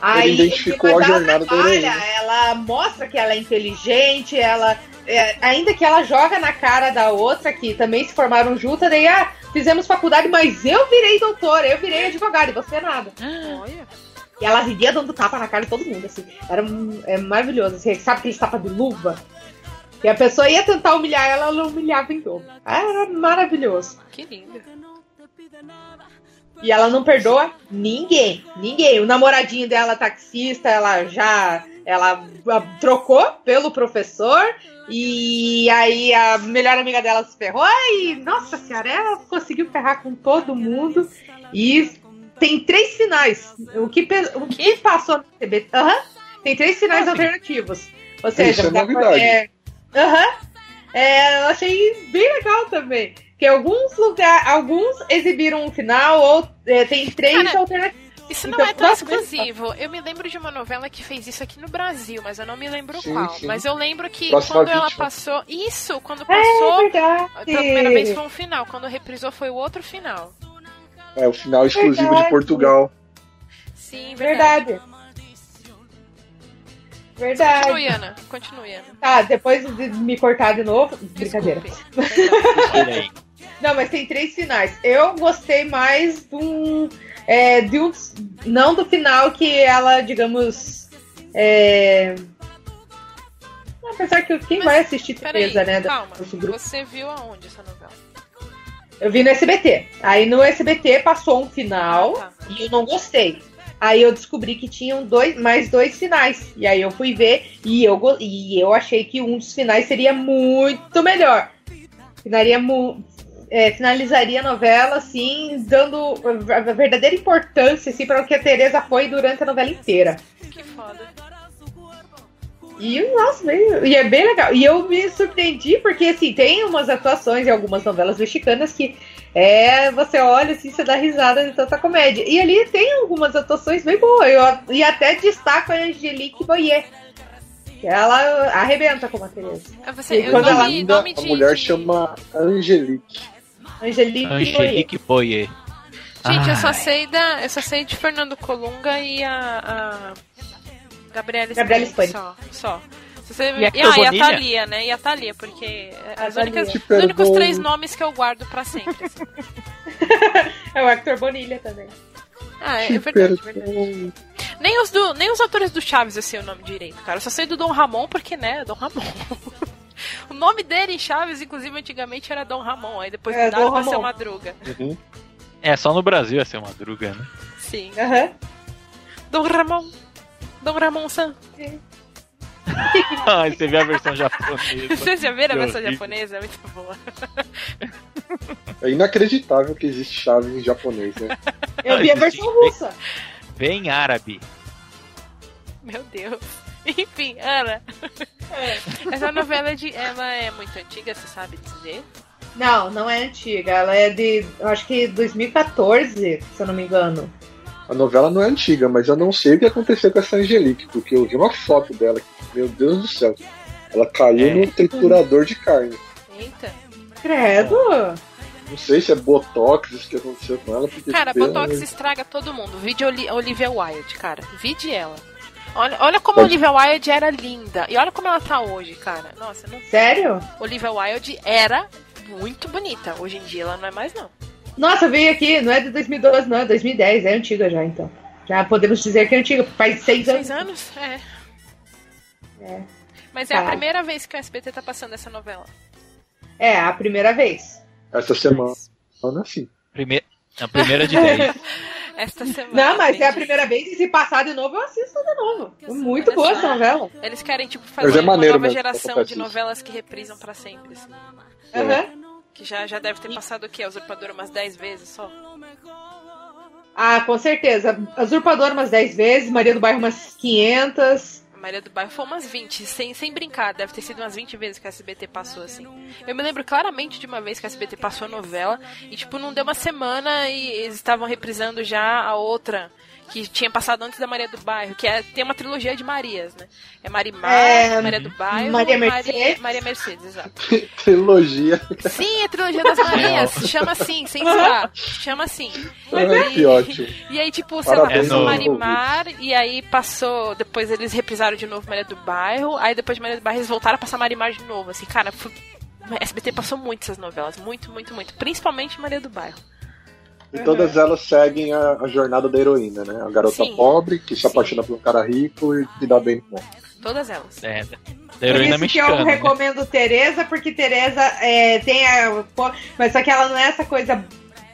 Aí, identificou depois a ela jornada da trabalha, heroína. Ela mostra que ela é inteligente, ela. É, ainda que ela joga na cara da outra, que também se formaram juntas, daí, ah, fizemos faculdade, mas eu virei doutora, eu virei advogada, e você nada. Olha. E ela vivia dando tapa na cara de todo mundo, assim. Era é maravilhoso. Assim, sabe aquele tapa de luva? E a pessoa ia tentar humilhar ela, ela humilhava em dobro. Era maravilhoso. Que lindo. E ela não perdoa ninguém. Ninguém. O namoradinho dela, taxista, ela já. Ela ah, trocou pelo professor. E aí a melhor amiga dela se ferrou. E, nossa senhora, ela conseguiu ferrar com todo mundo. E tem três finais. O que, o que passou no CBT. Aham. Tem três finais Ah, alternativos. Ou seja, Isso é novidade. é, Aham. É, eu achei bem legal também. Que alguns lugares, alguns exibiram um final, ou é, tem três Cara, alternativas. Isso não Então, é tão exclusivo. Eu me lembro de uma novela que fez isso aqui no Brasil, mas eu não me lembro Sim, qual. sim. Mas eu lembro que Próxima quando ela Vítima. passou. Isso, quando É passou. verdade. Pela primeira vez foi um final, quando reprisou foi o outro final. É o final exclusivo Verdade. de Portugal. Sim, verdade. Verdade. Verdade. Continue, Ana. Continue, Ana. Tá, depois de me cortar de novo. Brincadeira. Desculpe. Aí. Não, mas tem três finais. Eu gostei mais de um. É, de um não do final que ela, digamos. É... Apesar que quem Mas, vai assistir Tereza, né? calma. Você viu aonde essa novela? Eu vi no SBT. Aí no SBT passou um final Ah, tá. e eu não gostei. Aí eu descobri que tinham dois, mais dois finais. E aí eu fui ver e eu, e eu achei que um dos finais seria muito melhor. Finaria mu- é, finalizaria a novela, assim, dando a verdadeira importância assim, para o que a Tereza foi durante a novela inteira. Que foda. E, nossa, bem, e é bem legal. E eu me surpreendi, porque assim, tem umas atuações em algumas novelas mexicanas que é, você olha assim, você dá risada de tanta comédia. E ali tem algumas atuações bem boas. Eu, e até destaco a Angelique Boyer. Que ela arrebenta como a Tereza. Ah, Você, E quando nome, ela nome a mulher de- chama Angelique. Angelique, Boyer. Angelique Boyer. Gente, eu só Ai. sei da. Eu só sei de Fernando Colunga e a. a Gabriela Gabriela Spani. Só. Só. Você- E a ah, e a? Thalia, né? E a Thalia, porque A as Thalia. únicas, os únicos três nomes que eu guardo pra sempre. assim. É o Hector Bonilha também. Ah, é, verdade, é verdade. perdoo. Nem os, do, nem os atores do Chaves eu sei o nome direito, cara. Eu só sei do Dom Ramon porque, né, Dom Ramon. o nome dele em Chaves, inclusive, antigamente era Dom Ramon. Aí depois É, mudaram pra Madruga. Uhum. É, só no Brasil é ser madruga, né? Sim. Aham. Dom Ramon. Dom Ramon San. Ai, você vê a versão japonesa. Vocês já viram a versão horrível. japonesa? É muito boa. É inacreditável que existe Chaves em japonês, né? Eu vi a versão russa. Vê em árabe. Meu Deus. Enfim, Ana. Essa novela de. Ela é muito antiga, você sabe dizer? Não, não é antiga. Ela é de, eu acho que 2014, se eu não me engano. A novela não é antiga, mas eu não sei o que aconteceu com essa Angelique, porque eu vi uma foto dela. Meu Deus do céu. Ela caiu É. no triturador de carne. Eita. Credo. Não sei se é Botox isso que aconteceu com ela. Porque Cara, Botox estraga todo mundo. Vide Oli Olivia Wilde, cara. Vide ela. Olha, olha como a Olivia Wilde era linda. E olha como ela tá hoje, cara. Nossa, não... Sério? Olivia Wilde era muito bonita. Hoje em dia ela não é mais, não. Nossa, veio aqui, não é de 2012, não, é 2010, é antiga já, então. Já podemos dizer que é antiga, faz seis anos. Seis anos? É. É. Mas é a Caraca. primeira vez que o SBT tá passando essa novela. É, a primeira vez. Essa semana, sim. Primeira, a primeira de 10. Esta semana. Não, mas é a gente. primeira vez e se passar de novo, eu assisto de novo. É Muito boa essa novela. Eles querem, tipo, Mas fazer é uma nova mesmo, geração de novelas que reprisam pra sempre. assim. Aham. Que já, já deve ter passado o quê? A Usurpadora umas 10 vezes só? Ah, com certeza. Usurpador umas 10 vezes, Maria do Bairro umas 500. A Maria do Bairro foi umas 20, sem, sem brincar, deve ter sido umas 20 vezes que a SBT passou assim. Eu me lembro claramente de uma vez que a SBT passou a novela e, tipo, não deu uma semana e eles estavam reprisando já a outra que tinha passado antes da Maria do Bairro, que é, tem uma trilogia de Marias, né? É Marimar, É, Maria do Bairro, Maria Maria Mercedes. Maria Mercedes, exato. Trilogia. Sim, é trilogia das Marias, chama assim, sem zoar, chama assim. Ah, que ótimo. E aí, tipo, sei lá, passou Marimar, e aí passou. Depois eles reprisaram de novo Maria do Bairro, aí depois de Maria do Bairro eles voltaram a passar Marimar de novo. Assim, cara, foi... SBT passou muito essas novelas, muito, muito, muito. Principalmente Maria do Bairro. E todas elas seguem a, a jornada da heroína, né? A garota Sim. pobre que se Sim. apaixona por um cara rico e que dá bem no mundo. Todas elas. É, da Por heroína isso que eu mexicana. né? recomendo Tereza, porque Tereza é, tem a. Mas só que ela não é essa coisa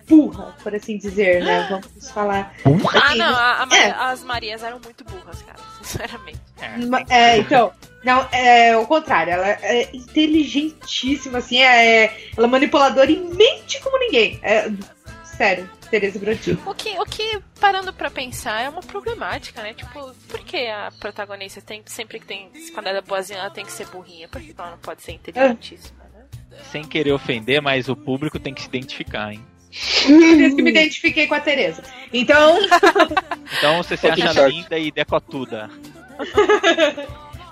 burra, por assim dizer, né? Vamos falar. Ah, Assim, não, a- a é. as Marias eram muito burras, cara, sinceramente. É. É, então, não, é o contrário, ela é inteligentíssima, assim, é, ela é manipuladora e mente como ninguém. É, sério, Tereza Brodin. O que, o que, parando pra pensar, é uma problemática, né? Tipo, por que a protagonista tem, sempre que tem, quando ela é boazinha, ela tem que ser burrinha? Por que ela não pode ser inteligentíssima, né? Sem querer ofender, mas o público tem que se identificar, hein? Por isso que me identifiquei com a Tereza. Então, Então você se acha linda e decotuda.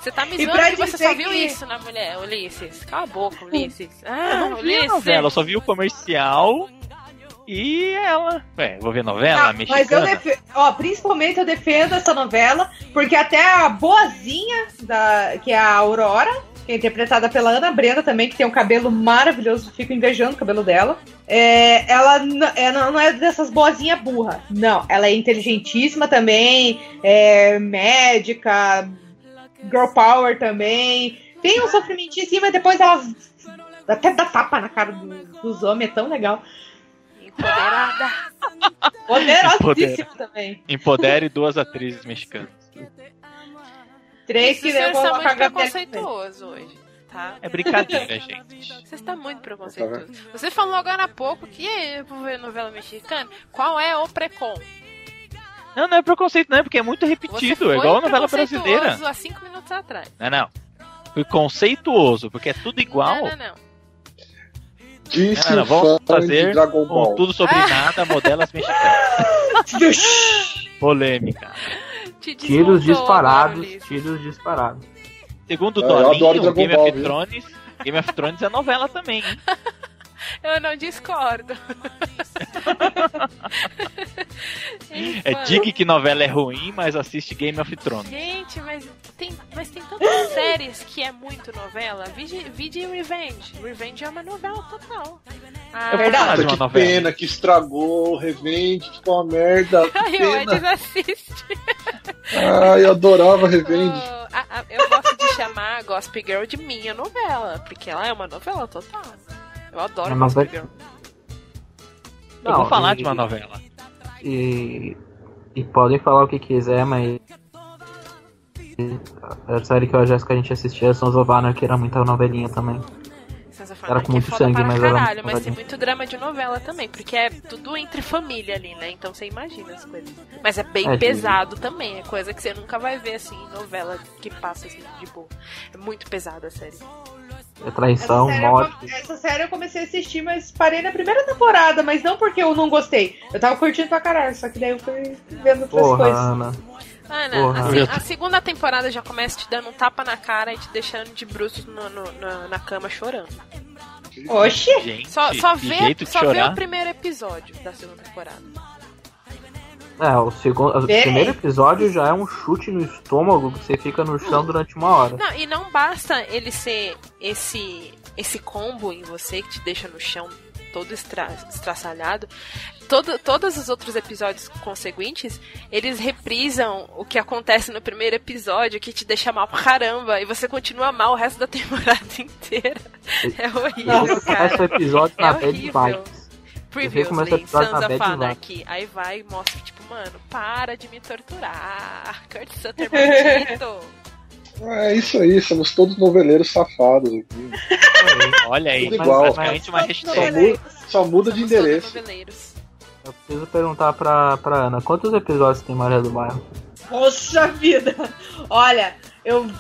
Você tá me E zoando que você só viu que- isso na mulher, Ulisses. Cala a boca, Ulisses. Eu Ah, não vi a Ulisses. novela, eu só vi o comercial e ela. Ué, vou ver novela Ah, mas eu mexicana? defe- ó, principalmente eu defendo essa novela, porque até a boazinha, da, que é a Aurora, que é interpretada pela Ana Brenda também, que tem um cabelo maravilhoso, fico invejando o cabelo dela. É, ela, é, não é dessas boazinhas burra. Não, ela é inteligentíssima também, é médica, girl power também. Tem um sofrimento em cima, depois ela até dá tapa na cara do- dos homens, é tão legal. Empoderada. Poderosíssima também. Empodere duas atrizes mexicanas. Três que está colocar muito preconceituoso hoje, tá? É brincadeira, gente. Você está muito Tá preconceituoso. Você falou agora há pouco que eu vou ver novela mexicana. Qual é o precon? Não, não é preconceito, não, é porque é muito repetido. foi É igual a novela preconceituoso brasileira. há cinco minutos atrás. Não, não. Fui conceituoso, porque é tudo igual. Não, não, não. Disse Não, não, o vamos fazer Um tudo sobre nada, modelas mexicanas. Polêmica. Tiros disparados, tiros disparados. Segundo É, eu adoro Dolinho, Game Ball, of viu? Thrones. Game of Thrones é novela também, hein? Eu não discordo. É diga que novela é ruim, mas assiste Game of Thrones. Gente, mas tem, mas tem tantas séries que é muito novela. Vide, vide Revenge. Revenge é uma novela total. Ah, Eu vou falar de Puta, uma que novela. pena que estragou, revende, ficou uma merda. Ai, o Ed pena. não assiste. Ah, eu adorava Revenge. Oh, a- a- eu gosto de chamar Gossip Girl de minha novela, porque ela é uma novela total. Eu adoro É, mas vai- Girl. Eu vou falar e- de uma novela. E, e podem falar o que quiser, mas. A série que eu e a Jéssica a gente assistia, Sons of Anarchy, era muita novelinha também. Era com muito é sangue, mas era caralho, muito mas tem muito drama de novela também, porque é tudo entre família ali, né? Então você imagina as coisas. Mas é bem É, de- pesado também, é coisa que você nunca vai ver assim em novela que passa assim de boa. É muito pesada a série. É traição, essa, eu, morte. come- essa série eu comecei a assistir, mas parei na primeira temporada, mas não porque eu não gostei. Eu tava curtindo pra caralho, só que daí eu fui vendo outras Porra, coisas. Ana. Ana, Porra. assim, a segunda temporada já começa te dando um tapa na cara e te deixando de bruços no- no- na, na cama chorando. Oxi! Gente, Só, só, vê, só vê o primeiro episódio da segunda temporada. É, o, segundo, o Pera primeiro episódio já é um chute no estômago que você fica no chão durante uma hora. Não, e não basta ele ser esse esse combo em você que te deixa no chão todo estra, estraçalhado. Todo, todos os outros episódios conseguintes, eles reprisam o que acontece no primeiro episódio, que te deixa mal pra caramba, e você continua mal o resto da temporada inteira. É horrível, Você começa cara. o episódio na É horrível. Previously, Sons of Anarchy. Aí vai e mostra, tipo, mano, para de me torturar. Kurt Sutter maldito. É isso aí, somos todos noveleiros safados aqui. Olha aí, Tudo igual. basicamente uma Só hashtag. muda, só muda de endereço. Eu preciso perguntar pra, pra Ana, quantos episódios tem Maria do Bairro? Poxa vida! Olha, eu,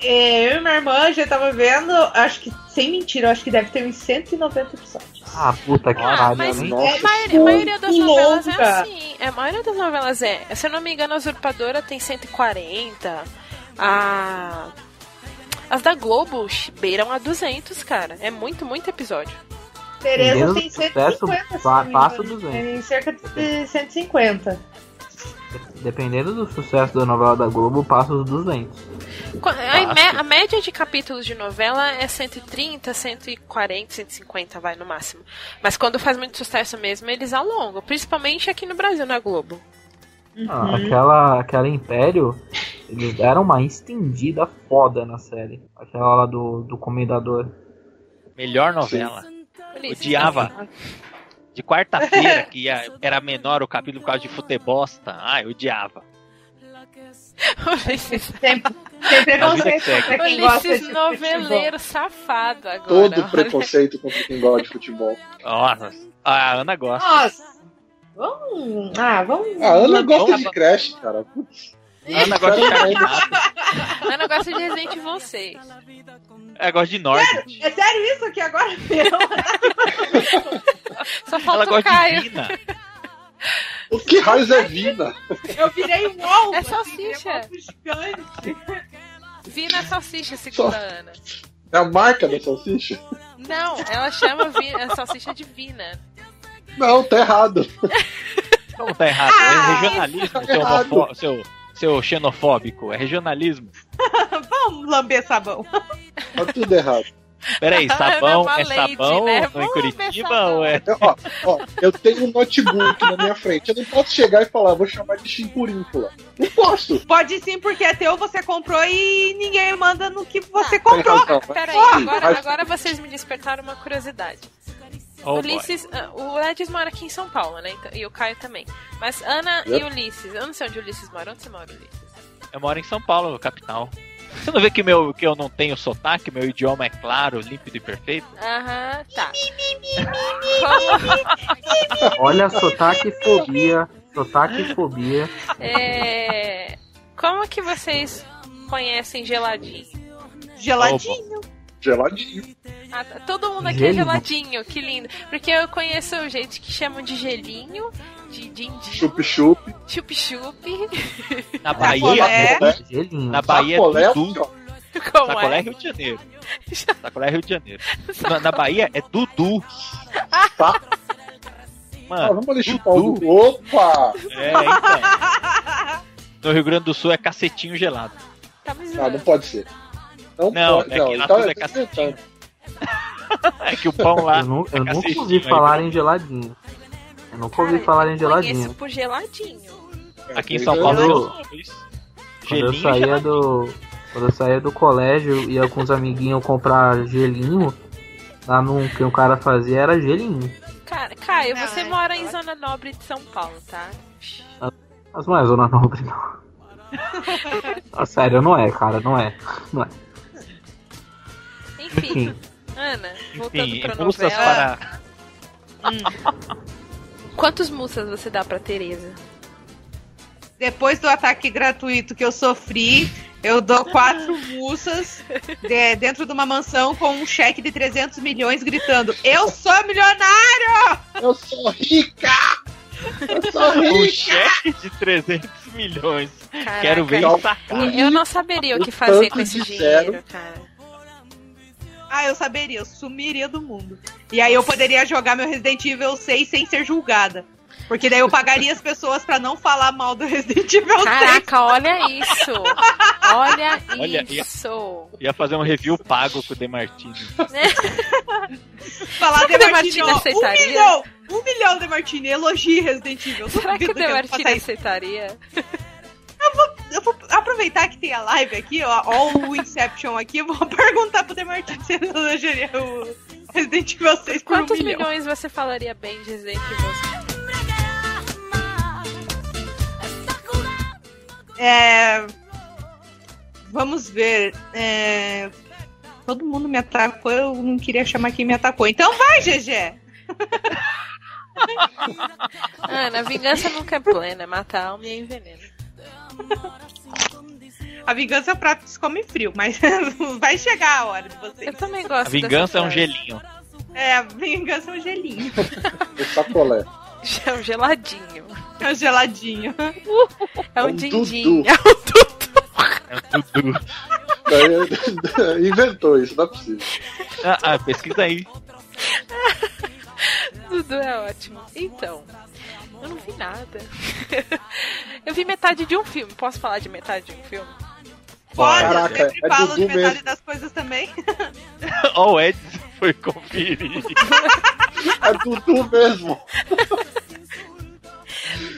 é, eu e minha irmã já tava vendo, acho que, sem mentira, eu acho que deve ter uns 190 episódios. Ah, puta que Ah, pariu, mas hein? Nossa, a maioria, a maioria das novelas é assim. A maioria das novelas é. Se eu não me engano, a Usurpadora tem 140. A. As da Globo beiram a 200, cara. É muito, muito episódio. Tereza tem do sucesso, 150, se pa- não me passa engano. 200. Tem cerca de 150. Dependendo do sucesso da novela da Globo, passa os 200. Qu- A, a média de capítulos de novela é 130, 140, 150, vai no máximo. Mas quando faz muito sucesso mesmo, eles alongam. Principalmente aqui no Brasil, na Globo. Ah, Uhum. aquela, aquela Império, eles deram uma estendida foda na série. Aquela lá do, do Comendador. Melhor novela. Odiava. De quarta-feira, que ia- era menor o capítulo por causa de futebosta. Ai, odiava. Ulisses, Tem, que preconceito pra quem gosta de Ulisses futebol. noveleiro safado agora. Todo olha. preconceito contra quem gosta de futebol. Nossa, a Ana gosta. Nossa! Vamos. Ah, vamos. A Ana gosta Vamos- de Crash, cara. Putz, Ana gosta de Sharknado. Ana gosta de Resident Evil 6. Ela gosta de Norbit. É sério isso aqui agora? Só Ela falta o gosta Caio. de Vina. O que raios é Vina? Eu virei um alvo. É salsicha. Vina salsicha, segundo a Ana. É a marca da salsicha? Não, ela chama Vina, a salsicha de Vina. Não, tá errado. Como tá errado? Ah, é regionalismo, tá seu, errado. homofó- seu, seu xenofóbico. É regionalismo. Vamos lamber sabão. Tá tudo errado. Peraí, sabão é Valente, sabão né? em Vamos Curitiba sabão. ou é. Eu, ó, ó, eu tenho um notebook na minha frente. Eu não posso chegar e falar, vou chamar de chimpurínfula. Não posso. Pode sim, porque é teu, você comprou e ninguém manda no que você comprou. razão. Peraí, agora, agora vocês me despertaram uma curiosidade. Oh. Ulisses, ah, o Edis mora aqui em São Paulo, né? Então- e o Caio também. Mas Ana Yep. e Ulisses, eu não sei onde o Ulisses mora. Onde você mora, Ulisses? Eu moro em São Paulo, capital. Você não vê que, meu, que eu não tenho sotaque, meu idioma é claro, límpido e perfeito? Aham, tá. Como, Olha, sotaque fobia. Sotaque fobia. é, como que vocês conhecem geladinho? Geladinho. Geladinho. Ah, tá. todo mundo aqui Gelinho. é geladinho, que lindo. Porque eu conheço gente que chamam de gelinho, de din-din, Chup-chup. chup-chup. Na Sacolé. Bahia, É. Na Bahia é Sacolé, Dudu. ó. Como Sacolé é é? Rio de Janeiro. Sacolé é Rio de Janeiro. Na, na Bahia é Dudu. Tá. Ah, Mano, vamos ali chupar o Dudu. Opa! é, então. No Rio Grande do Sul é cacetinho gelado. Tá Ah, não pode ser. Não, Não, pode. é Não, então é é cacetinho. É que o pão lá. Eu, nu- eu é nunca ouvi falar em geladinho. Eu nunca ouvi Cara, falar em geladinho. por geladinho. Aqui em Pois São é. Paulo isso. Quando eu e saía do. Quando eu saía do colégio, ia com os amiguinhos comprar gelinho. Lá no que o cara fazia era gelinho. Cara, Caio, Não, você é mora em ótimo. Zona Nobre de São Paulo, tá? Mas não é Zona Nobre, não. Ah, sério, não é, cara, não é. Não é. Enfim. Ana, voltando Enfim, pra novela. para. Quantos mussas você dá pra Tereza? Depois do ataque gratuito que eu sofri, eu dou quatro mussas de- dentro de uma mansão com um cheque de 300 milhões gritando: Eu sou milionário! Eu sou rica! Eu sou Um rica! cheque de 300 milhões. Caraca, Quero ver isso. Eu não saberia o que fazer com esse dinheiro, zero. cara. Ah, eu saberia, eu sumiria do mundo. E aí eu poderia jogar meu Resident Evil 6 sem ser julgada. Porque daí eu pagaria as pessoas pra não falar mal do Resident Evil 6. Caraca, olha isso! Olha, Olha, isso! Ia fazer um review pago com o Demartini. Falar Será que o de Martini, Demartini ó, um aceitaria? milhão! Um milhão de Martini, elogie Resident Evil. Será que o Demartini faça isso. aceitaria? Eu vou aproveitar que tem a live aqui, ó, ó o Inception aqui, eu vou perguntar pro Demartini se ele elogiaria o Resident Evil 6 por Quantos um milhão. milhões você falaria bem de Resident Evil? É... Vamos ver. é, Todo mundo me atacou, eu não queria chamar quem me atacou. Então vai, GG! Ana, vingança nunca é plena, matar alma e é enveneno. A vingança é um prato que se come frio, mas vai chegar a hora de Eu vocês. também gosto A vingança é um gelinho. É, a vingança é um gelinho. O sacolé. É um geladinho. É um geladinho. É um É um din-din. dudu. É um dudu. É tudo. Daí, Inventou isso, não é possível. Ah, ah, pesquisa aí. Dudu é ótimo. Então, eu não vi nada. Eu vi metade de um filme. Posso falar de metade de um filme? Pode, eu Caraca, sempre é falo de metade mesmo. das coisas também. Ó, o Edson foi conferir. É Dudu mesmo.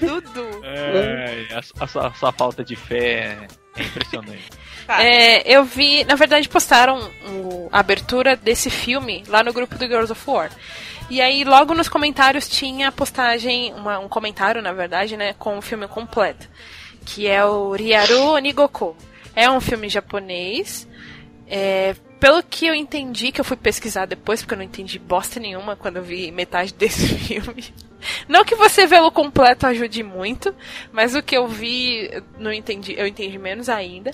Dudu. Ai, a, a sua, a sua falta de fé é impressionante. Tá. É, eu vi, na verdade, postaram o- a abertura desse filme lá no grupo do Girls of War. E aí, logo nos comentários tinha a postagem, uma- um comentário, na verdade, né, com o filme completo. Que é o Ryaru Onigoko. É um filme japonês. É, pelo que eu entendi, que eu fui pesquisar depois, porque eu não entendi bosta nenhuma quando eu vi metade desse filme. Não que você vê-lo completo ajude muito, mas o que eu vi, não entendi, eu entendi menos ainda.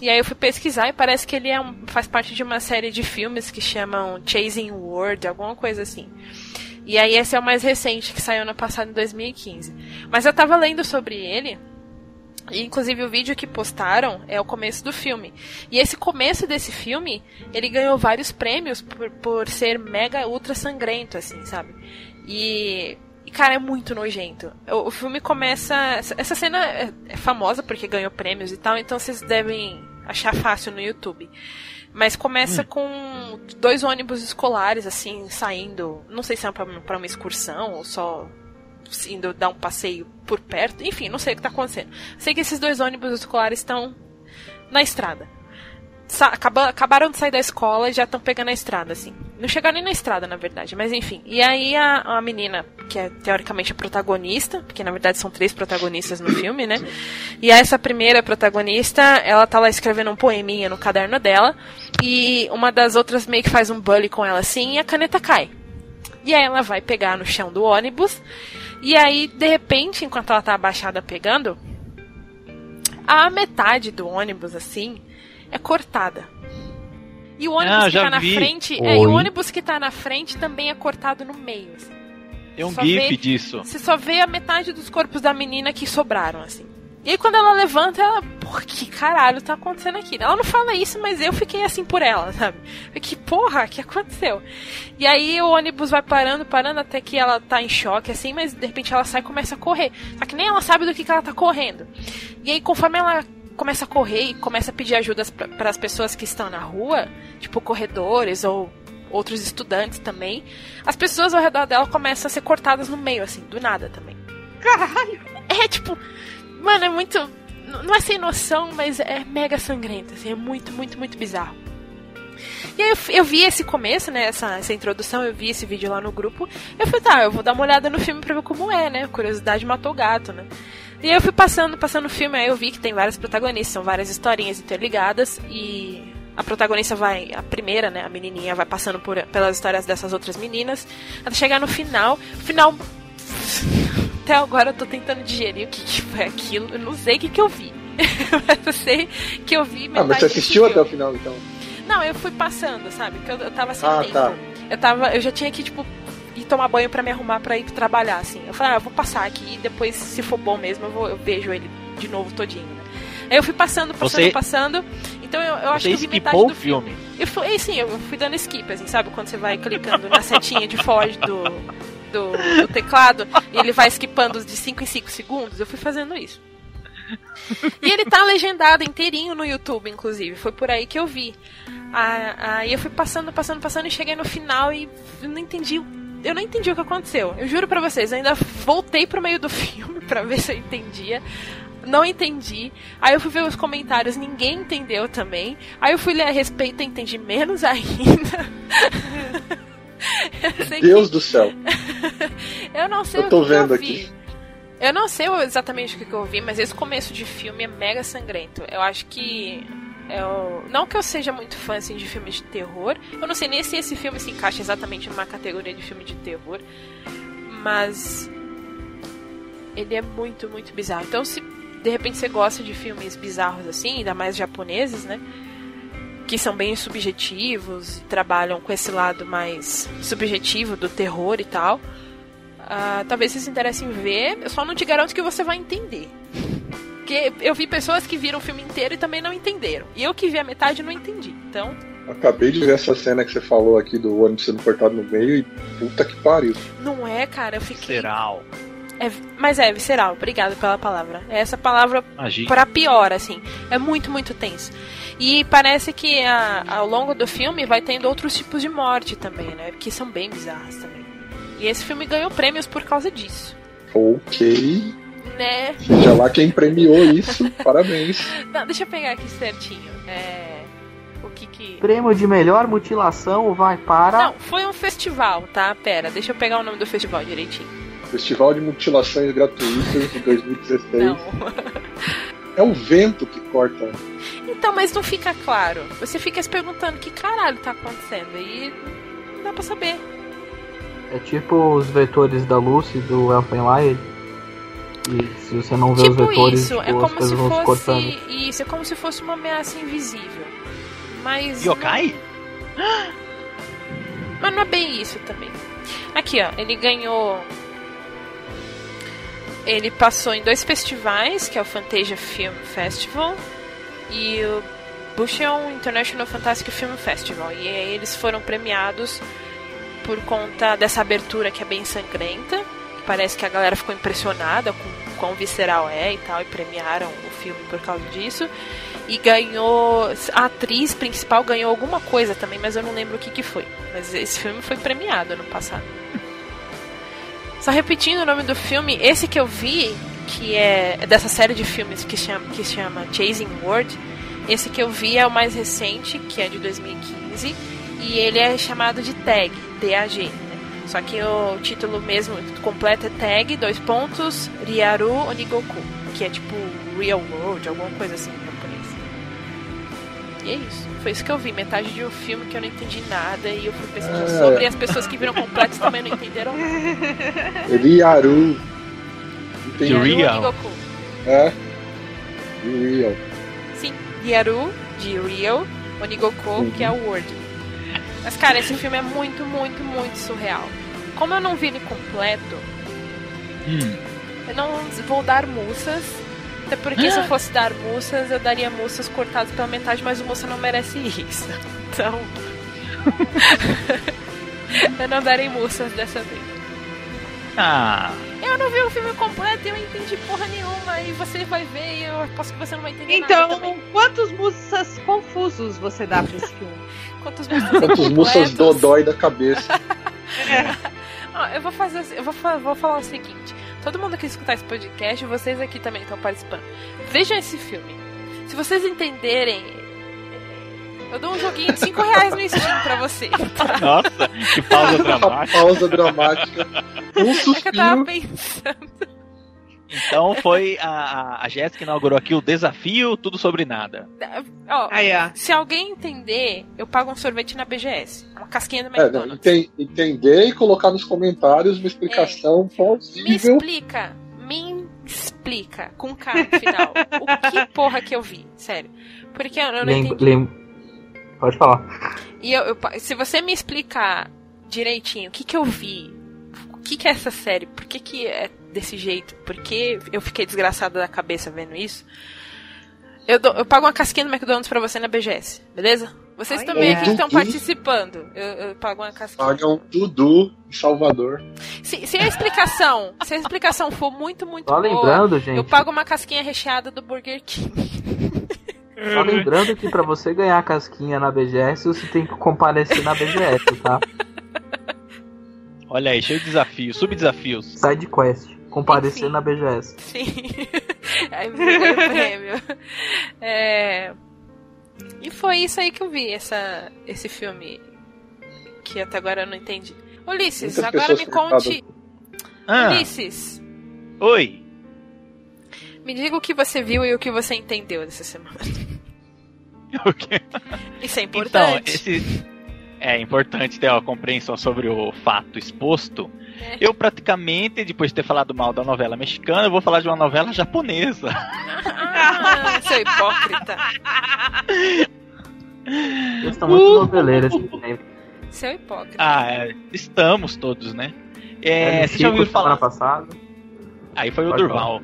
E aí eu fui pesquisar e parece que ele é um, faz parte de uma série de filmes que chamam Chasing World, alguma coisa assim. E aí esse é o mais recente, que saiu no passado em 2015. Mas eu tava lendo sobre ele, e inclusive o vídeo que postaram é o começo do filme. E esse começo desse filme, ele ganhou vários prêmios por, por ser mega ultra sangrento, assim, sabe? E, e, cara, é muito nojento. O, o filme começa. Essa, cena é, é famosa porque ganhou prêmios e tal, então vocês devem achar fácil no YouTube. Mas começa com dois ônibus escolares, assim, saindo. Não sei se é pra, pra uma excursão ou só indo dar um passeio por perto. Enfim, não sei o que tá acontecendo. Sei que esses dois ônibus escolares estão na estrada. Sa- acaba- acabaram de sair da escola e já estão pegando a estrada, assim. Não chegaram nem na estrada, na verdade, mas enfim. E aí a, a menina, que é teoricamente a protagonista, porque na verdade são três protagonistas no filme, né? E essa primeira protagonista, ela tá lá escrevendo um poeminha no caderno dela, e uma das outras meio que faz um bully com ela assim, e a caneta cai. E aí ela vai pegar no chão do ônibus, e aí, de repente, enquanto ela tá abaixada pegando, a metade do ônibus, assim, é cortada. E o ônibus Ah, que tá na vi. frente. É, e o ônibus que tá na frente também é cortado no meio. assim. Tem um Só gif vê- disso. Você só vê a metade dos corpos da menina que sobraram, assim. E aí quando ela levanta, ela. Por que caralho tá acontecendo aqui? Ela não fala isso, mas eu fiquei assim por ela, sabe? Que porra, o que aconteceu? E aí o ônibus vai parando, parando, até que ela tá em choque, assim, mas de repente ela sai e começa a correr. Só que nem ela sabe do que, que ela tá correndo. E aí, conforme ela começa a correr e começa a pedir ajuda para as pessoas que estão na rua, tipo corredores ou outros estudantes também, as pessoas ao redor dela começam a ser cortadas no meio, assim, do nada também. Caralho! É tipo, mano, é muito. não é sem noção, mas é mega sangrento, assim, é muito, muito, muito bizarro. E aí eu, eu vi esse começo, né, essa, essa introdução, eu vi esse vídeo lá no grupo. Eu falei, tá, eu vou dar uma olhada no filme pra ver como é, né? Curiosidade matou o gato, né? E aí eu fui passando, passando o filme, aí eu vi que tem vários protagonistas, são várias historinhas interligadas e a protagonista vai, a primeira, né, a menininha vai passando por, pelas histórias dessas outras meninas, até chegar no final. O final até agora eu tô tentando digerir o que, que foi aquilo. Eu não sei o que, que eu vi. mas eu sei que eu vi Ah, mas você assistiu até o final, então. Não, eu fui passando, sabe? Porque eu, eu tava sem Ah, tempo. tá. Eu tava. Eu já tinha que, tipo, tomar banho pra me arrumar pra ir trabalhar, assim. Eu falei, ah, eu vou passar aqui e depois, se for bom mesmo, eu, vou, eu vejo ele de novo todinho. né? Aí eu fui passando, passando, Você- passando. Então eu, eu acho que eu vi metade do o filme. eu fui, sim, eu fui dando skip, assim, sabe? Quando você vai clicando na setinha de foge do, do, do teclado e ele vai skipando de 5 em 5 segundos, eu fui fazendo isso. E ele tá legendado inteirinho no YouTube, inclusive. Foi por aí que eu vi. Ah, Aí eu fui passando, passando, passando e cheguei no final e não entendi. Eu não entendi o que aconteceu. Eu juro pra vocês, eu ainda voltei pro meio do filme pra ver se eu entendia. Não entendi. Aí eu fui ver os comentários, ninguém entendeu também. Aí eu fui ler a respeito e entendi menos ainda. Eu sei que- Deus do céu. eu não sei Eu tô o que vendo eu vi. aqui. Eu não sei exatamente o que eu vi, mas esse começo de filme é mega sangrento. Eu acho que. Eu... Não que eu seja muito fã assim, de filmes de terror. Eu não sei nem se esse filme se encaixa exatamente numa categoria de filme de terror. Mas. Ele é muito, muito bizarro. Então, se de repente você gosta de filmes bizarros assim, ainda mais japoneses, né? Que são bem subjetivos e trabalham com esse lado mais subjetivo do terror e tal. Ah, talvez você se interesse em ver, eu só não te garanto que você vai entender. Porque eu vi pessoas que viram o filme inteiro e também não entenderam. E eu que vi a metade não entendi. Então, Acabei de ver essa cena que você falou aqui do ônibus sendo cortado no meio e puta que pariu. não é, cara, eu fiquei. Visceral. É, mas é, visceral, obrigado pela palavra. É essa palavra pra pior, assim. É muito, muito tenso. E parece que a- ao longo do filme vai tendo outros tipos de morte também, né? Que são bem bizarras também. E esse filme ganhou prêmios por causa disso. Ok. Né? Seja lá quem premiou isso, parabéns. Não, deixa eu pegar aqui certinho. É. O que que. Prêmio de melhor mutilação vai para. Não, foi um festival, tá? Pera, deixa eu pegar o nome do festival direitinho. Festival de Mutilações Gratuitas de 2016. Não. É o vento que corta. Então, mas não fica claro. Você fica se perguntando que caralho tá acontecendo. E não dá pra saber. É tipo os vetores da Lucy do Elfenlight. E se você não vê os tipo vetores, isso, tipo, é as como coisas se vão se fosse. cortando. Isso, é como se fosse uma ameaça invisível. Mas. Yokai? Não, mas não é bem isso também. Aqui, ó, ele ganhou. Ele passou em dois festivais, que é o Fantasia Film Festival e o Bucheon International Fantastic Film Festival. E aí eles foram premiados por conta dessa abertura que é bem sangrenta. Parece que a galera ficou impressionada com quão visceral é e tal, e premiaram o filme por causa disso. E ganhou. A atriz principal ganhou alguma coisa também, mas eu não lembro o que, que foi. Mas esse filme foi premiado ano passado. Só repetindo o nome do filme, esse que eu vi, que é dessa série de filmes que chama, que chama Chasing World, esse que eu vi é o mais recente, que é de 2015, e ele é chamado de Tag, TAG. Só que o título mesmo completo é Tag, dois pontos, Ryaru Onigoku, que é tipo Real World, alguma coisa assim em japonês. E é isso. Foi isso que eu vi, metade de um filme que eu não entendi nada e eu fui pesquisar Ah. sobre e as pessoas que viram completos também não entenderam nada. Riaru. Entendi. De Real. Onigoku. É. Real. Sim, Ryaru, de Real, Onigoku, que é o World. Mas, cara, esse filme é muito, muito, muito surreal. Como eu não vi ele completo, Hum. eu não vou dar mussas. Até porque se eu fosse dar mussas, eu daria mussas cortadas pela metade, mas o moça não merece isso. Então. eu não darei mussas dessa vez. Ah, Eu não vi o filme completo e eu entendi porra nenhuma. E você vai ver e eu aposto que você não vai entender nada Então, quantos mussas confusos você dá pra esse filme? Quantos mussas Quantos incompletos? dodói da cabeça. Ó, eu vou fazer. Eu vou, vou falar o seguinte: todo mundo que escutar esse podcast, vocês aqui também estão participando. Vejam esse filme. Se vocês entenderem, eu dou um joguinho de 5 reais no Steam pra você. Tá? Nossa, que pausa dramática. pausa dramática. Um É que eu tava suspiro. pensando. Então foi a, a Jéssica que inaugurou aqui o desafio Tudo Sobre Nada. Ó, Aí, ó. se alguém entender, eu pago um sorvete na BGS. Uma casquinha do É, McDonald's. enten- entender e colocar nos comentários uma explicação Me plausível. explica, me explica, com K no final, o que porra que eu vi, sério. Porque eu não Lem- entendi. lem- Pode falar. E eu, eu se você me explicar direitinho o que que eu vi, o que que é essa série, por que que é desse jeito, por que eu fiquei desgraçada da cabeça vendo isso, eu, dou- eu pago uma casquinha do McDonald's pra você na BGS, beleza? Vocês Ai, também é. aqui que estão participando, eu, eu pago uma casquinha. Pagam Dudu em Salvador. Se, se a explicação, se a explicação for muito, muito Só boa, lembrando, gente. eu pago uma casquinha recheada do Burger King. Só lembrando que pra você ganhar a casquinha na BGS, você tem que comparecer na BGS, tá? Olha aí, cheio de desafios, subdesafios. Side quest. Comparecer Enfim. na BGS. Sim. Aí me o prêmio. É, E foi isso aí que eu vi, essa, esse filme. Que até agora eu não entendi. Ulisses, Muitas agora me conte. Ah, Ulisses, oi. me diga o que você viu e o que você entendeu dessa semana. O quê? Isso é Então, importante. esse é importante ter uma compreensão sobre o fato exposto. É. Eu praticamente, depois de ter falado mal da novela mexicana, eu vou falar de uma novela japonesa. Ah, seu hipócrita. Eles estão muito noveleiros sempre. Seu hipócrita. Ah, é, estamos todos, né? É, Era vocês já semana falar? passada. Aí foi o Pode Durval.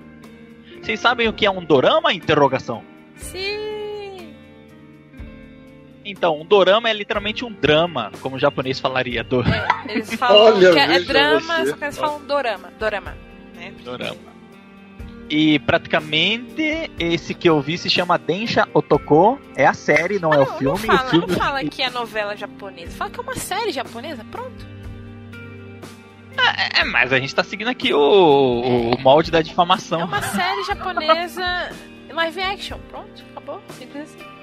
Vocês sabem o que é um dorama? Interrogação. Sim. Então, um dorama é literalmente um drama, como o japonês falaria. Do... É, eles falam Olha, que é, é drama, você. só que eles falam dorama. Dorama. Né? dorama. E praticamente esse que eu vi se chama Densha Otoko. É a série, não é o filme. não fala, o filme não fala que é novela japonesa. Fala que é uma série japonesa, pronto. É, mas a gente tá seguindo aqui o, o molde da É difamação. uma série japonesa live action, pronto, acabou. Simples assim.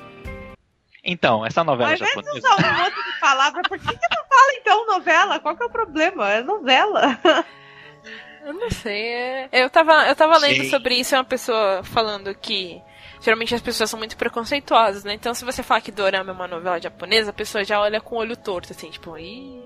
Então, essa novela Ao invés de japonesa. usar um monte de palavra, por que, que não fala então novela? Qual que é o problema? É novela. Eu não sei. é- Eu tava, eu tava lendo sobre isso, é uma pessoa falando que. Geralmente as pessoas são muito preconceituosas, né? Então se você falar que Dorama é uma novela japonesa, a pessoa já olha com o olho torto, assim, tipo, ih.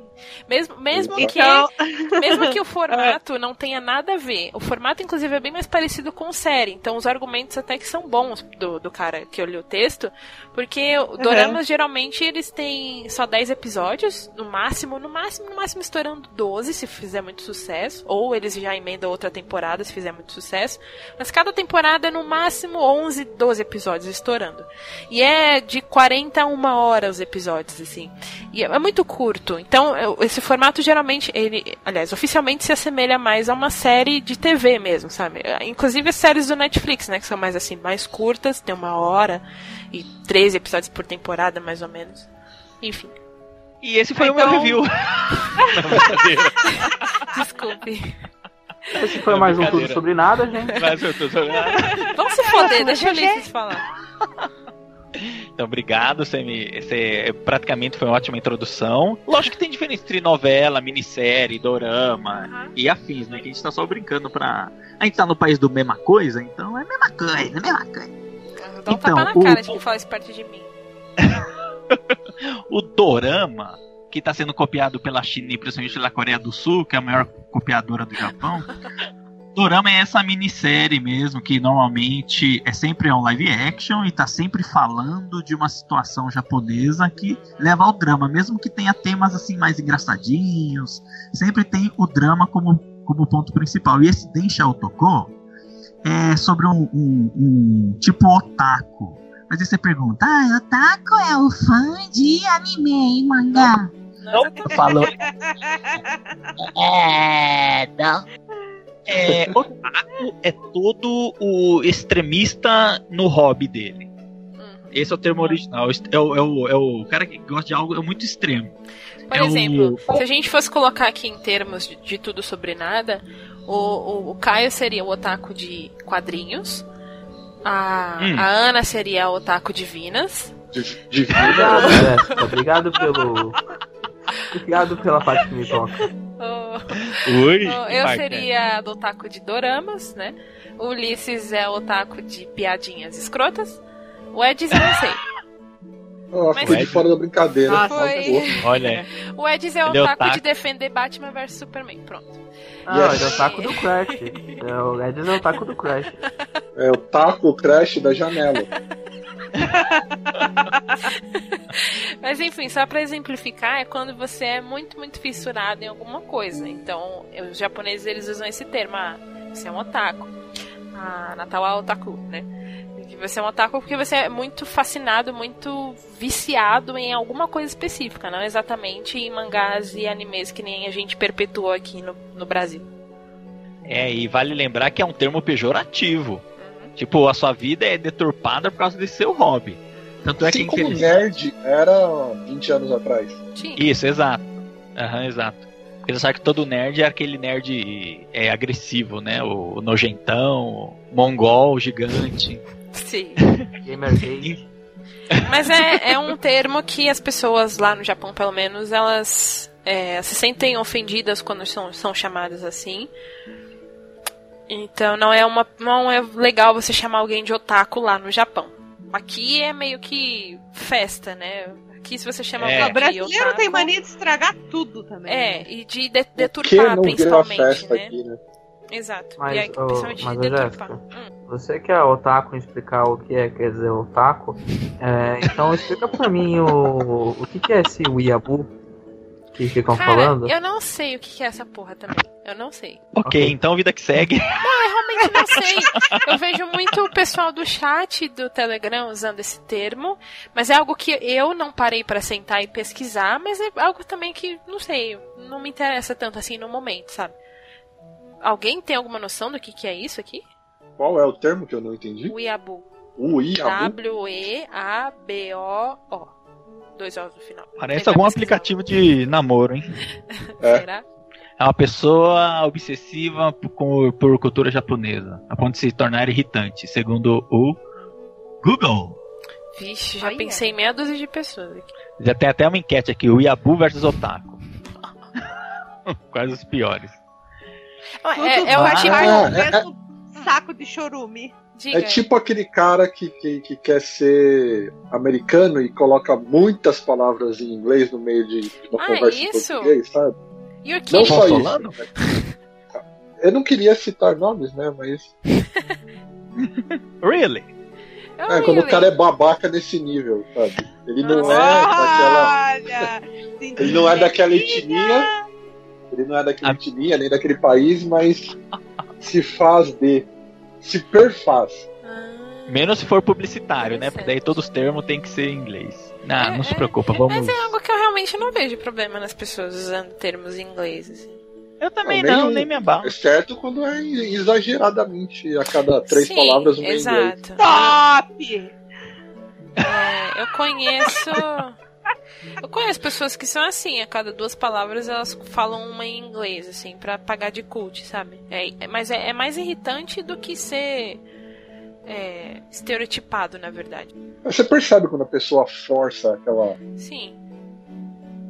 Mesmo, mesmo que. Então, Mesmo que o formato não tenha nada a ver. O formato, inclusive, é bem mais parecido com série. Então, os argumentos até que são bons do, do cara que olhou o texto. Porque o doramas, geralmente, eles têm só 10 episódios, no máximo, no máximo, no máximo estourando 12, se fizer muito sucesso. Ou eles já emendam outra temporada, se fizer muito sucesso. Mas cada temporada é no máximo 11, 12 episódios estourando. E é de 40 a uma hora os episódios, assim. E é é muito curto. Então, esse formato geralmente, ele, aliás, oficialmente se assemelha mais a uma série de TV mesmo, sabe? Inclusive as séries do Netflix, né? Que são mais assim, mais curtas, tem uma hora e 13 episódios por temporada, mais ou menos. Enfim, E esse foi o Então- meu review. Não, brincadeira. desculpe. Esse foi Não, mais um tudo sobre nada, gente. Mas eu tô jogando. Vamos se foder, deixa o Ulisses falar. Então, obrigado. Você me, você praticamente foi uma ótima introdução. Lógico que tem diferença entre novela, minissérie, dorama e afins, né? Que a gente tá só brincando pra. A gente tá no país do mesma coisa, então é a mesma coisa, mesma coisa. Dá um Então, tapa na o- cara de quem fala isso perto de mim. O dorama, que tá sendo copiado pela China e principalmente pela Coreia do Sul, que é a maior copiadora do Japão. Dorama é essa minissérie mesmo, que normalmente é sempre um live action e tá sempre falando de uma situação japonesa que leva ao drama, mesmo que tenha temas assim mais engraçadinhos, sempre tem o drama como, como ponto principal. E esse Densha Otoko é sobre um, um- um tipo otaku. Mas aí você pergunta, ah, otaku é o fã de anime e mangá. Não, eu Falou. É, não. É, otaku é todo o extremista no hobby dele. Uhum. Esse é o termo original. É o, é o, é o cara que gosta de algo muito extremo. Por É o- exemplo, se a gente fosse colocar aqui em termos de, de tudo sobre nada, O, o, o Caio seria o otaku de quadrinhos. A, Hum. a Ana seria o otaku de Vinas. De, de vida. Obrigado, Jéssica. Obrigado pelo. Obrigado pela parte que me toca. O- Ui, o- que eu bacana. seria do otaku de doramas, né? O Ulisses é o otaku de piadinhas escrotas. O Edis eu não sei. Ó, Mas- de fora da brincadeira. Nossa, foi. Olha, O Edis é o é otaku otaku. de defender Batman vs Superman. Pronto. Ah, Yes. ele é o taco do Crash. É, o Edis é o taco do Crash. É o taco, o crash da janela. Mas enfim, só pra exemplificar, é quando você é muito, muito fissurado em alguma coisa. Então, os japoneses eles usam esse termo, ah, você é um otaku. A Natal é otaku, né? Você é um otaku porque você é muito fascinado, muito viciado em alguma coisa específica, não exatamente em mangás e animes que nem a gente perpetuou aqui no, no Brasil. é, e vale lembrar que é um termo pejorativo. Tipo, a sua vida é deturpada por causa desse seu hobby. Tanto é que Assim como infeliz- nerd era 20 anos atrás. Sim. Isso, exato. Aham, exato. Porque você sabe que todo nerd é aquele nerd é, agressivo, né? O, o nojentão, o mongol, gigante. Sim. Gamer gay. Mas é, é um termo que as pessoas lá no Japão, pelo menos, elas é, se sentem ofendidas quando são, são chamadas assim. Então não é uma não é legal você chamar alguém de otaku lá no Japão. Aqui é meio que festa, né? Aqui se você chama É. alguém O brasileiro otaku, tem mania de estragar tudo também. É, né? e de, de deturpar principalmente, festa né? aqui, né? Exato. Mas, e aí, principalmente mas, de ô, deturpar. Jéssica, Hum. Você que é otaku explicar o que é, quer dizer otaku, é, então explica pra mim o, o que, que é esse Weeaboo que ficam Cara, falando. eu não sei o que é essa porra também. Eu não sei. Ok, Ok. então vida que segue. realmente não sei. Eu vejo muito o pessoal do chat do Telegram usando esse termo, mas é algo que eu não parei pra sentar e pesquisar, mas é algo também que, não sei, não me interessa tanto assim no momento, sabe? Alguém tem alguma noção do que, que é isso aqui? Qual é o termo que eu não entendi? Uiabu. O Iabu? Dois O's no final. Parece Tentar algum pesquisar. aplicativo de namoro, hein? É. Será? É uma pessoa obsessiva por, com- por cultura japonesa, a ponto de se tornar irritante, segundo o Google. Vixe, já Olha. pensei em meia dúzia de pessoas aqui. Já tem até uma enquete aqui, o Yabu versus Otaku. Quais os piores? É, é o parte Ah, do é- mesmo saco de chorume. Diga. É tipo aquele cara que, que, que quer ser americano e coloca muitas palavras em inglês no meio de, de uma Ah, conversa isso? em português, sabe? E que? Não só Tom isso. Né? Eu não queria citar nomes, né? Mas Really? Eu é, quando o really- cara é babaca nesse nível, sabe? Ele não Nossa. é daquela. Olha! Ele não é daquela etnia. Ele não é daquela Ah. etnia, nem daquele país, mas se faz de. Se perfaz. Ah. Menos se for publicitário, né? Porque daí todos os termos tem que ser em inglês. Ah, É, não se é. preocupa, vamos. Mas é algo que eu realmente não vejo problema nas pessoas usando termos em inglês. assim. Eu também Não, nem não, nem me abalo. Exceto quando é exageradamente a cada três Sim, palavras uma em inglês. Exato. Top! É, eu conheço. Eu conheço pessoas que são assim, a cada duas palavras elas falam uma em inglês, assim, pra pagar de cult, sabe? É, é- mas é, é mais irritante do que ser é, estereotipado, na verdade. Você percebe quando a pessoa força aquela. Sim.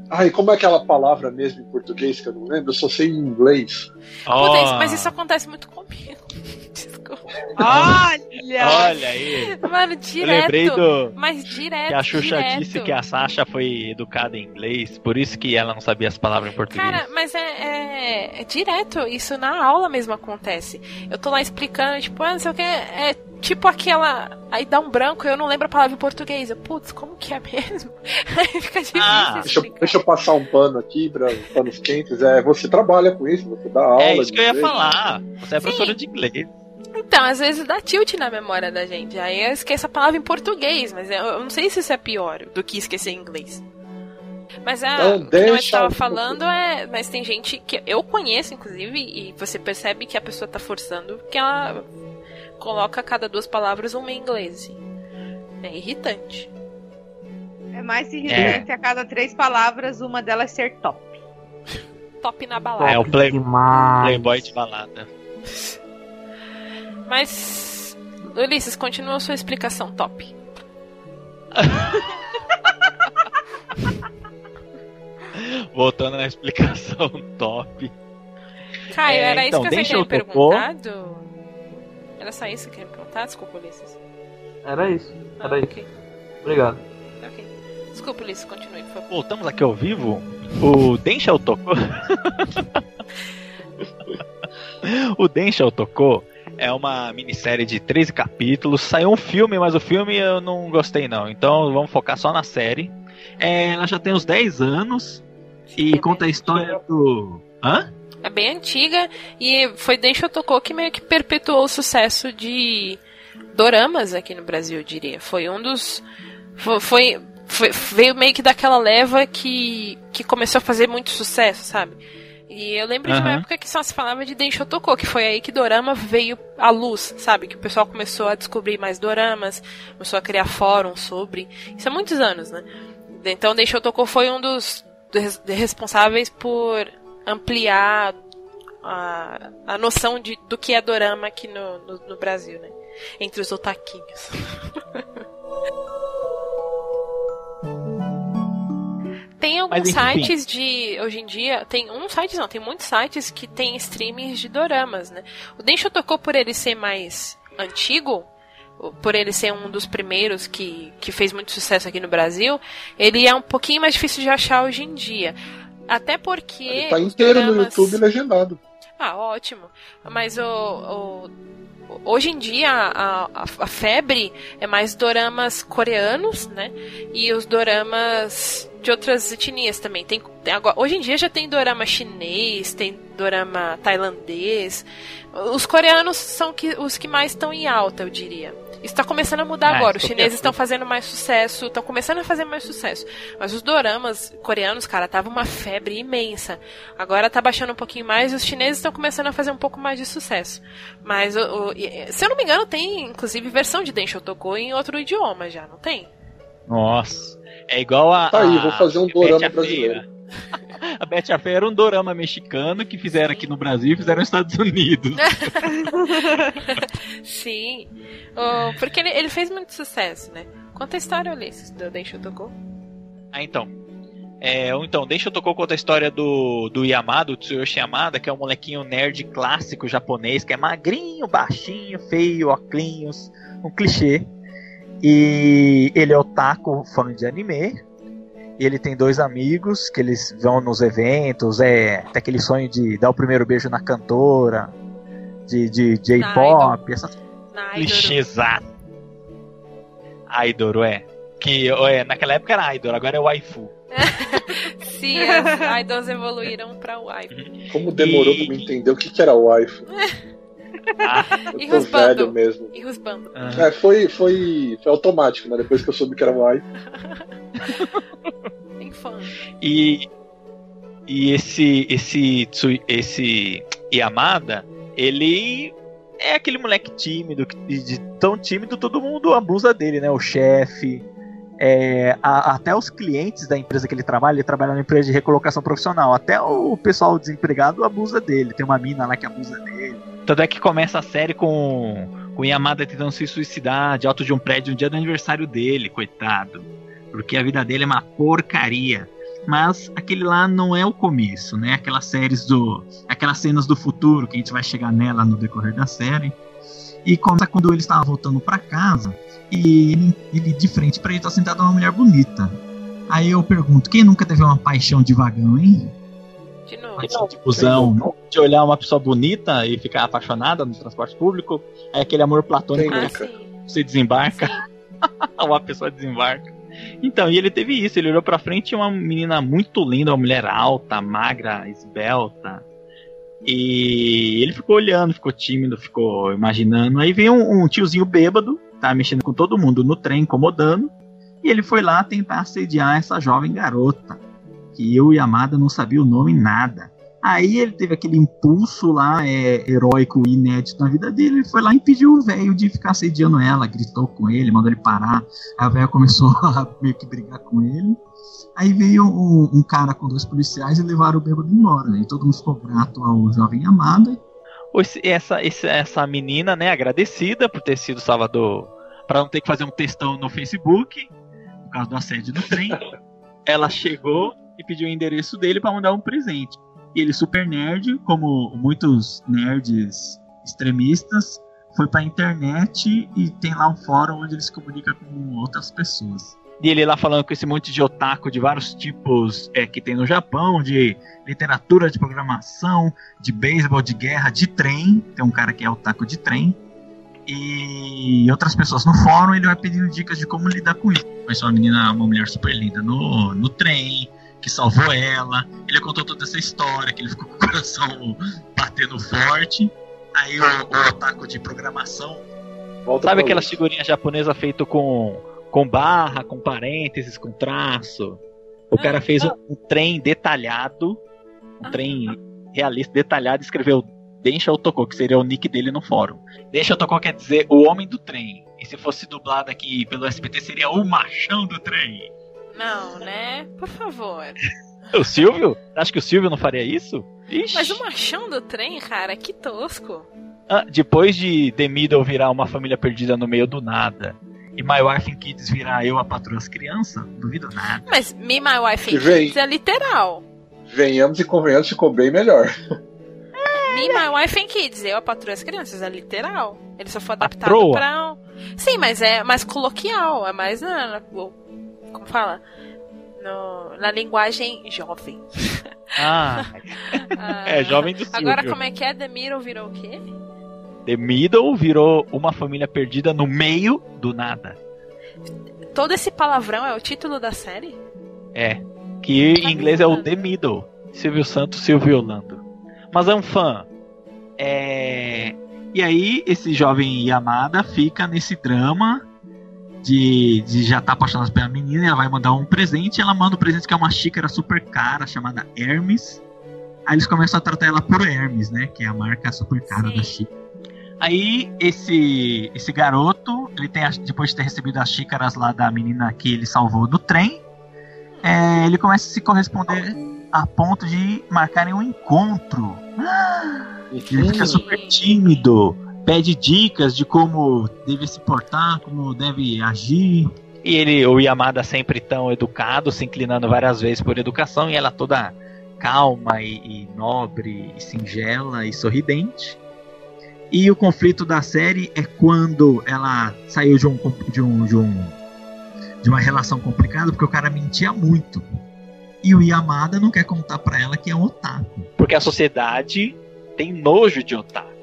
Ai, como é aquela palavra mesmo em português que eu não lembro? Eu só sei em inglês. Ó, mas isso acontece muito comigo. Desculpa. Olha! Olha aí. Mano, Eu direto. lembrei do. Mas direto. Que a Xuxa direto. disse que a Sasha foi educada em inglês, por isso que ela não sabia as palavras em português. Cara, mas é, é- é direto, isso na aula mesmo acontece. Eu tô lá explicando, tipo, ah, não sei o que, é tipo aquela. Aí dá um branco e eu não lembro a palavra em português. Eu, putz, como que é mesmo? Aí fica difícil Ah, Deixa, eu- deixa eu passar um pano aqui para panos quentes. É, você trabalha com isso, você dá aula. é isso que eu ia inglês. falar. Você é professora de inglês. Então, às vezes dá tilt na memória da gente. Aí eu esqueço a palavra em português, mas eu, não sei se isso é pior do que esquecer em inglês. Mas a, Então, o que eu estava falando é. Mas tem gente que eu conheço, inclusive, e você percebe que a pessoa tá forçando que ela coloca a cada duas palavras uma em inglês. Assim. É irritante. É mais irritante a cada três palavras uma delas ser top. top na balada. É, o play- Demais. Playboy de balada. Mas, Ulisses, continua a sua explicação top. Voltando na explicação top. Caio, É, era então, isso que você tocou. perguntar? Era só isso que eu queria perguntar? Desculpa, Ulisses. Era isso. Ah, Era isso. ok. Obrigado. ok. Desculpa, Ulisses, continue, por favor. Voltamos aqui ao vivo. O Denshel tocou. o Denshel tocou é uma minissérie de 13 capítulos. Saiu um filme, mas o filme eu não gostei não. Então vamos focar só na série. É, ela já tem uns 10 anos e É conta a história do. Hã? É bem antiga e foi Densho Tocou que meio que perpetuou o sucesso de doramas aqui no Brasil, eu diria. Foi um dos. Foi- foi- veio meio que daquela leva que, que começou a fazer muito sucesso, sabe? E eu lembro de uma época que só se falava de Densho que foi aí que dorama veio à luz, sabe? Que o pessoal começou a descobrir mais doramas, começou a criar fóruns sobre. Isso há muitos anos, né? Então Densho foi um dos res- responsáveis por ampliar a, a noção de, do que é dorama aqui no, no, no Brasil, né? Entre os otaquinhos. Tem alguns Mas, sites de. Hoje em dia, tem um site não, tem muitos sites que tem streamings de doramas, né? O Densho tocou por ele ser mais antigo, por ele ser um dos primeiros que, que fez muito sucesso aqui no Brasil, ele é um pouquinho mais difícil de achar hoje em dia. Até porque. Ele tá inteiro no YouTube legendado. ah, ótimo. Mas o, o- hoje em dia a, a, a febre é mais doramas coreanos, né? E os doramas de outras etnias também. Tem, tem agora, hoje em dia já tem dorama chinês, tem dorama tailandês. Os coreanos são que, os que mais estão em alta, eu diria. Isso está começando a mudar Ah, agora. Os chineses estão fazendo mais sucesso, estão começando a fazer mais sucesso. Mas os doramas coreanos, cara, tava uma febre imensa. Agora tá baixando um pouquinho mais e os chineses estão começando a fazer um pouco mais de sucesso. Mas, o, o- se eu não me engano, tem inclusive versão de Densho Toko em outro idioma já, não tem? Nossa. É igual a. Tá aí, a vou fazer um dorama a brasileiro. A Betty a Feia era um dorama mexicano que fizeram aqui no Brasil e fizeram nos Estados Unidos. Sim. O- porque ele, ele fez muito sucesso, né? Conta a história, Ulisses, do Densho Toko. Ah, então. É, então, deixa eu tocar conta a história do, do Yamada, o Tsuyoshi Yamada, que é um molequinho nerd clássico japonês, que é magrinho, baixinho, feio, óculos, um clichê. E ele é otaku, fã de anime. E ele tem dois amigos que eles vão nos eventos, é, tem aquele sonho de dar o primeiro beijo na cantora, de, de J-pop, essas clichêsado. Idol, é. Que é, naquela época era Idol, agora é waifu. Sim, as idols evoluíram pra wife. Como demorou E- pra me entender o que, que era waifu. Ah, Eu E velho mesmo. E Rusbando. ah. É, foi, foi, foi automático, né? Depois que eu soube que era waifu. Tem fã. E, e esse esse esse Yamada, ele é aquele moleque tímido, de, de tão tímido todo mundo abusa dele, né? O chefe, é, a- até os clientes da empresa que ele trabalha, ele trabalha numa empresa de recolocação profissional, até o pessoal desempregado abusa dele. Tem uma mina lá que abusa dele. Tanto é que começa a série com com o Yamada tentando se suicidar de alto de um prédio no dia do aniversário dele, coitado. Porque a vida dele é uma porcaria. Mas aquele lá não é o começo, né? Aquelas séries do. Aquelas cenas do futuro que a gente vai chegar nela no decorrer da série. E conta quando ele estava voltando para casa e ele, ele de frente para ele tá sentado uma mulher bonita. Aí eu pergunto, quem nunca teve uma paixão de vagão, hein? De novo. Paixão de busão, de olhar uma pessoa bonita e ficar apaixonada no transporte público. É aquele amor platônico Ah, que você desembarca. uma pessoa desembarca. Então, e ele teve isso, ele olhou pra frente e uma menina muito linda, uma mulher alta, magra, esbelta. E ele ficou olhando, ficou tímido, ficou imaginando. Aí veio um, um tiozinho bêbado, tá mexendo com todo mundo no trem, incomodando. E ele foi lá tentar assediar essa jovem garota. Que eu e Amada não sabia o nome nada. Aí ele teve aquele impulso lá, é, heróico e inédito na vida dele. Ele foi lá e pediu o velho de ficar assediando ela, gritou com ele, mandou ele parar. A velha começou a meio que brigar com ele. Aí veio um, um, cara com dois policiais e levaram o bêbado embora. E todo mundo ficou grato ao jovem Amada. Essa, essa menina, né, agradecida por ter sido salvador, para não ter que fazer um textão no Facebook, por causa do assédio no trem, ela chegou e pediu o endereço dele para mandar um presente. E ele, super nerd, como muitos nerds extremistas, foi pra internet e tem lá um fórum onde ele se comunica com outras pessoas. E ele lá falando com esse monte de otaku de vários tipos é, que tem no Japão, de literatura, de programação, de beisebol, de guerra, de trem. Tem um cara que é otaku de trem. E outras pessoas no fórum, ele vai pedindo dicas de como lidar com isso. Mas uma menina, uma mulher super linda no, no trem, que salvou ela. Ele contou toda essa história, que ele ficou com o coração batendo forte. Aí o, o otaku de programação. Volta Sabe aquela figurinha japonesa feita com, com barra, com parênteses, com traço? O cara fez um, um trem detalhado, um trem realista detalhado, e escreveu Densha Otoko, que seria o nick dele no fórum. Densha Otoko quer dizer o homem do trem. E se fosse dublado aqui pelo SBT, seria o machão do trem. Não, né? Por favor. O Silvio? Acho que o Silvio não faria isso? Ixi. Mas o machão do trem, cara, que tosco. Ah, depois de The Middle virar uma família perdida no meio do nada e My Wife and Kids virar eu a patroa as crianças, duvido nada. Mas Me, My Wife and Vem. Kids é literal. Venhamos e convenhamos, ficou bem melhor. Me, My Wife and Kids, eu a patroa as crianças, é literal. Ele só foi adaptado patroa. pra. Sim, mas é mais coloquial, é mais. Ah, como fala? No, na linguagem jovem. Ah, ah, é jovem do Silvio. Agora como é que é? The Middle virou o quê? The Middle virou uma família perdida no meio do nada. Todo esse palavrão é o título da série? É. Que em inglês é o The Middle. Silvio Santos, Silvio Orlando. Mas é um fã. É... E aí, esse jovem Yamada fica nesse drama de, de já estar tá apaixonada pela menina, e ela vai mandar um presente, e ela manda um presente que é uma xícara super cara, chamada Hermes. Aí eles começam a tratar ela por Hermes, né? Que é a marca super cara Sim. da xícara. Aí esse esse garoto, ele tem depois de ter recebido as xícaras lá da menina que ele salvou do trem, é, ele começa a se corresponder a ponto de marcarem um encontro. Ele fica super tímido pede dicas de como deve se portar, como deve agir. E ele, o Yamada sempre tão educado, se inclinando várias vezes por educação, e ela toda calma e, e nobre, e singela e sorridente. E o conflito da série é quando ela saiu de um, de um, de um de uma relação complicada porque o cara mentia muito. E o Yamada não quer contar para ela que é um otaku. Porque a sociedade tem nojo de otaku.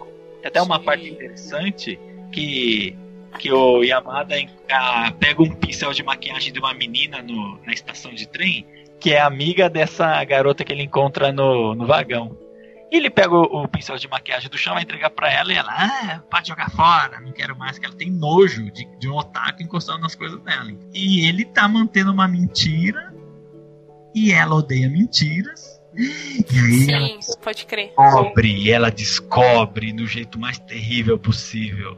Tem até uma parte interessante que, que o Yamada a, pega um pincel de maquiagem de uma menina no, na estação de trem, que é amiga dessa garota que ele encontra no, no vagão. E ele pega o, o, pincel de maquiagem do chão, vai entregar pra ela e ela, ah, pode jogar fora, não quero mais, que ela tem nojo de, de um otaku encostando nas coisas dela. E ele tá mantendo uma mentira, e ela odeia mentiras, e aí Sim, ela pode crer. descobre, ela descobre do jeito mais terrível possível.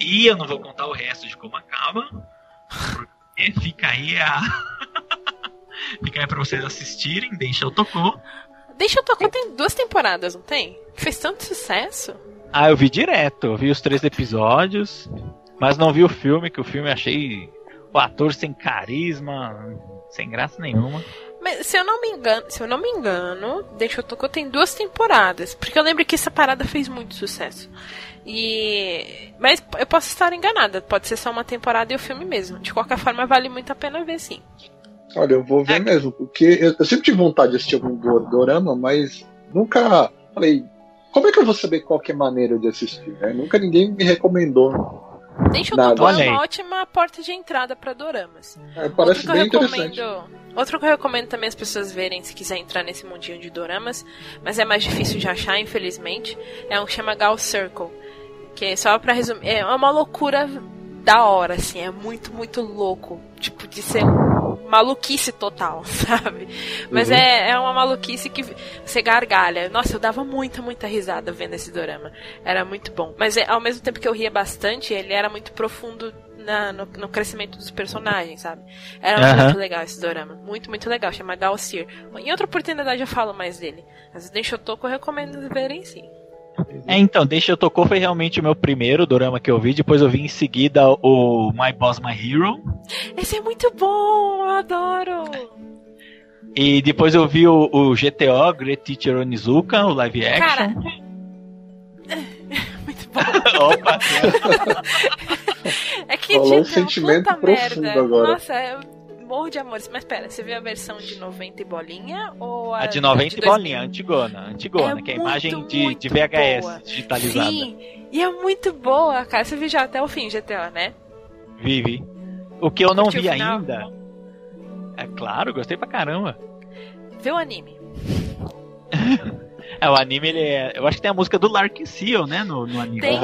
E eu não vou contar o resto de como acaba, porque fica aí a. fica aí pra vocês assistirem, deixa eu tocou. Deixa eu tocar tem duas temporadas, não tem? Fez tanto sucesso. Ah, eu vi direto, eu vi os três episódios, mas não vi o filme, que o filme achei o ator sem carisma, sem graça nenhuma. Mas se eu não me engano, se eu não me engano, Deixa eu tocar tem duas temporadas, porque eu lembro que essa parada fez muito sucesso. E mas eu posso estar enganada, pode ser só uma temporada e o filme mesmo. De qualquer forma, vale muito a pena ver sim. Olha, eu vou ver é. mesmo, porque eu, eu, sempre tive vontade de assistir algum dorama, mas nunca falei, como é que eu vou saber qual é a maneira de assistir? Né? Nunca ninguém me recomendou. Deixa Nada. é uma ótima porta de entrada para doramas. É, parece bem interessante. Outro que eu recomendo também as pessoas verem se quiser entrar nesse mundinho de doramas, mas é mais difícil de achar, infelizmente, é um que chama Gal Circle. Que é só para resumir, é uma loucura da hora, assim, é muito, muito louco. Tipo, de ser maluquice total, sabe? Mas Uhum. é, é uma maluquice que você gargalha. Nossa, eu dava muita, muita risada vendo esse dorama. Era muito bom. Mas é, ao mesmo tempo que eu ria bastante, ele era muito profundo na- no, no crescimento dos personagens, sabe? Era muito legal esse dorama. Muito, muito legal. Chama Galsir. Em outra oportunidade eu falo mais dele. Mas toco, eu recomendo verem sim. É, então, Deixa Eu Tocou foi realmente o meu primeiro dorama que eu vi. Depois eu vi em seguida o My Boss My Hero. Esse é muito bom, eu adoro. E depois eu vi o, o GTO, Great Teacher Onizuka, o live Cara, action. muito bom. Opa! É que Rolou um é sentimento puta profundo merda. agora. Nossa, eu morro de amores. Mas pera, você viu a versão de 90 e bolinha ou a, A de 90 e 2000? bolinha, antigona, antigona, É que é a imagem de, de VHS boa. digitalizada. Sim, e é muito boa, cara. Você viu já até o fim, GTO, né? Vive. O que eu não Curtiu vi ainda. É claro, gostei pra caramba. Vê o anime. É, o anime, ele é. Eu acho que tem a música do Lark Seal, né? No, no anime. Tem.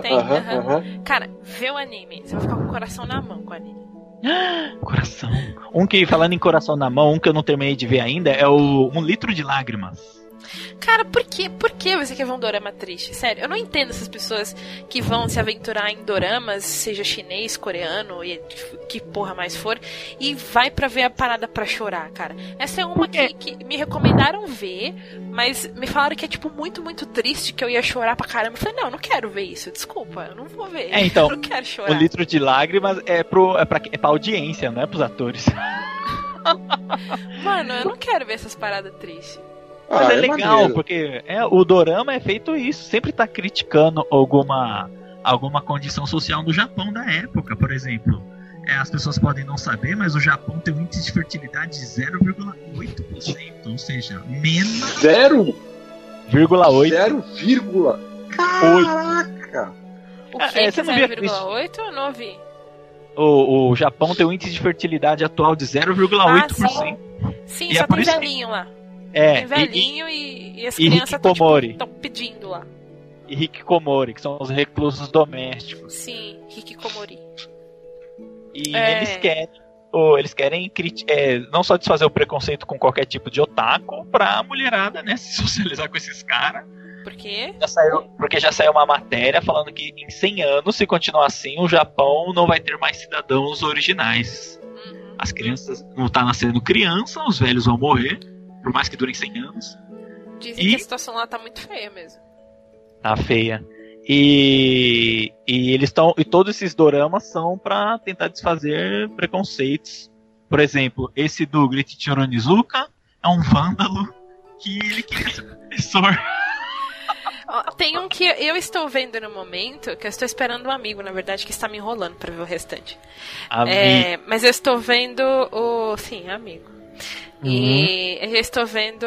Tem, aham. Cara, vê o anime. Você vai ficar com o coração na mão com o anime. Coração. Um que, falando em coração na mão, um que eu não terminei de ver ainda é o Um Litro de Lágrimas. Cara, por que, por que você quer ver um dorama triste? Sério, eu não entendo essas pessoas que vão se aventurar em doramas, seja chinês, coreano, e que porra mais for, e vai pra ver a parada pra chorar, cara. Essa é uma que, que me recomendaram ver, mas me falaram que é, tipo, muito, muito triste, que eu ia chorar pra caramba. Eu falei, não, eu não quero ver isso, desculpa, eu não vou ver. É, então, eu não quero Um chorar. Litro de Lágrimas é, pro, é, pra, é pra audiência, não é pros atores. Mano, eu não quero ver essas paradas tristes. Mas Ah, é, legal, maneiro. porque é, o dorama é feito isso, sempre tá criticando alguma, alguma condição social no Japão da época, por exemplo. É, as pessoas podem não saber, mas o Japão tem um índice de fertilidade de 0,8%, ou seja, menos Zero, 0,8%. zero vírgula. Caraca! O Ah, que é, é, você não via 0,8? Eu não ouvi. O, o Japão tem um índice de fertilidade atual de 0,8%. Sim, E é só por tem isso que- velhinho lá. É, Tem e, velhinho e, e as e crianças estão tipo, pedindo lá. e, e hikikomori, que são os reclusos domésticos. Sim, Hikikomori. E É. eles querem, ou eles querem é, não só desfazer o preconceito com qualquer tipo de otaku, pra mulherada, né, se socializar com esses caras. Por quê? Já saiu, porque já saiu uma matéria falando que em 100 anos, se continuar assim, o Japão não vai ter mais cidadãos originais. Uhum. As crianças não tá nascendo criança, os velhos vão morrer, por mais que durem 100 anos. Dizem E- que a situação lá tá muito feia mesmo. Tá feia. E, e eles estão. E todos esses doramas são pra tentar desfazer preconceitos. Por exemplo, esse do Grit Choronizuka é um vândalo que ele queria ser professor. Tem um que eu estou vendo no momento, que eu estou esperando um amigo, na verdade, que está me enrolando pra ver o restante. É, mas eu estou vendo o. Sim, amigo. E eu estou vendo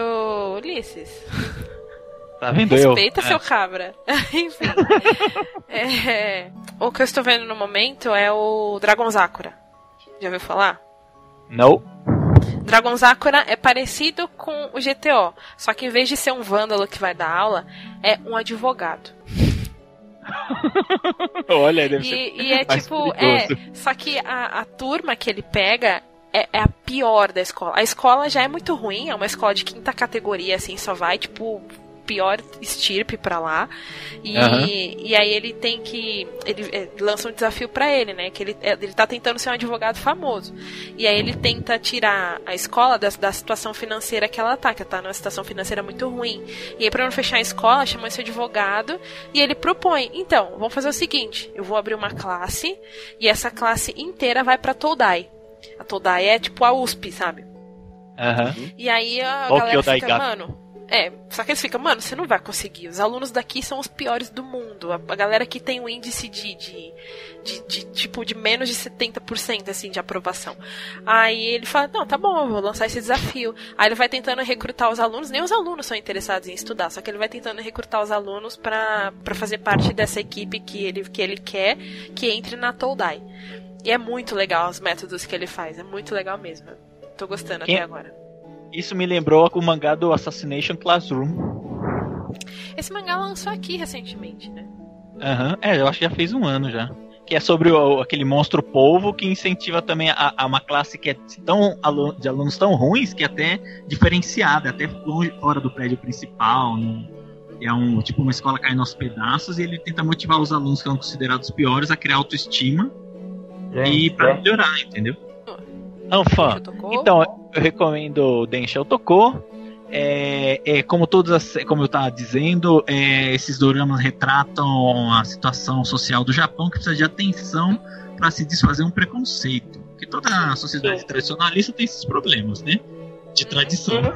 Ulisses. Tá vendo eu? Respeita seu cabra. Enfim. É, o que eu estou vendo no momento é o Dragon Sakura. Já ouviu falar? Não. Dragon Sakura é parecido com o GTO, só que em vez de ser um vândalo que vai dar aula, é um advogado. Olha, deve ser. E, e é mais tipo, é, só que a, a turma que ele pega é, é a pior da escola. A escola já é muito ruim, é uma escola de quinta categoria, assim, só vai, tipo, pior estirpe pra lá. E, Aham. e aí ele tem que. Ele é, lança um desafio pra ele, né? Que ele, é, ele tá tentando ser um advogado famoso. E aí ele tenta tirar a escola da, da situação financeira que ela tá, que ela tá numa situação financeira muito ruim. E aí, pra não fechar a escola, chama esse advogado e ele propõe: então, vamos fazer o seguinte: eu vou abrir uma classe e essa classe inteira vai pra Todai. A Todai é tipo a USP, sabe? Aham. E aí a galera fica, gato. mano. É, só que eles ficam, mano, você não vai conseguir. Os alunos daqui são os piores do mundo. A, a galera que tem um índice de, de, de, de, tipo de menos de 70% assim de aprovação. Aí ele fala, não, tá bom, eu vou lançar esse desafio. Aí ele vai tentando recrutar os alunos, nem os alunos são interessados em estudar, só que ele vai tentando recrutar os alunos pra pra fazer parte dessa equipe que ele, que ele quer que entre na Toldai. E é muito legal os métodos que ele faz, é muito legal mesmo. Tô gostando Quem- até agora. Isso me lembrou o mangá do Assassination Classroom. Esse mangá lançou aqui recentemente, né? Aham. É, eu acho que já fez um ano já. que é sobre o, aquele monstro polvo que incentiva também a, a uma classe que é tão de alunos tão ruins que é até diferenciada, até longe, fora do prédio principal, no, é um tipo uma escola caindo aos pedaços e ele tenta motivar os alunos que são considerados piores a criar autoestima e para melhorar, entendeu? Anfã. Então, eu recomendo o Denshel Tocou. É, é, como todas as, como eu estava dizendo, é, esses doramas retratam a situação social do Japão que precisa de atenção para se desfazer um preconceito. Porque toda a sociedade Sim. tradicionalista tem esses problemas, né? De tradição. Uhum.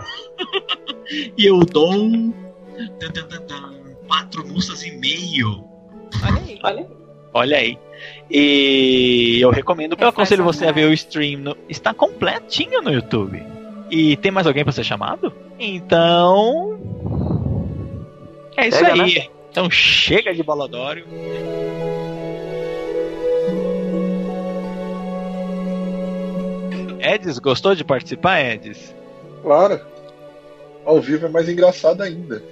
e eu dou quatro moças e meio. Olha aí. Olha, Olha aí. E eu recomendo, eu aconselho você a ver o stream. No, está completinho no YouTube. E tem mais alguém para ser chamado? Então. É isso chega, aí. Né? Então chega de Baladório. Edis, gostou de participar, Edis? Claro. Ao vivo é mais engraçado ainda.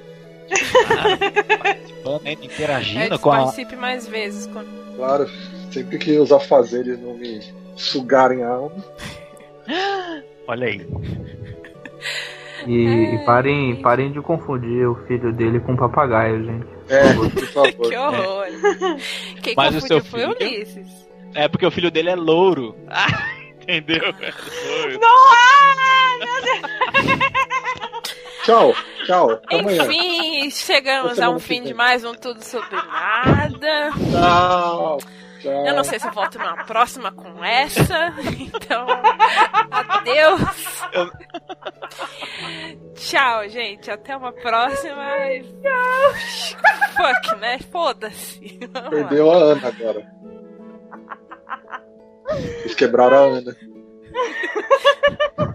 Ah, participando, né? interagindo Edis, com a. Participe mais vezes. Quando... Claro, sempre que os afazeres não me sugarem a alma. Olha aí. E, é... e, parem, parem de confundir o filho dele com o papagaio, gente. É, por favor. que horror. É. Quem Mas confundiu foi o Ulisses. É porque o filho dele é louro. Ah, entendeu? É Não é! Meu Deus! Tchau, tchau. Enfim, chegamos a um fim de mais um Tudo Sobre Nada. Tchau. Tchau. Eu não sei se eu volto numa próxima com essa. Então, adeus. Tchau, gente. Até uma próxima. Tchau. Fuck, né? Foda-se. Perdeu a Ana agora. Eles quebraram a Ana.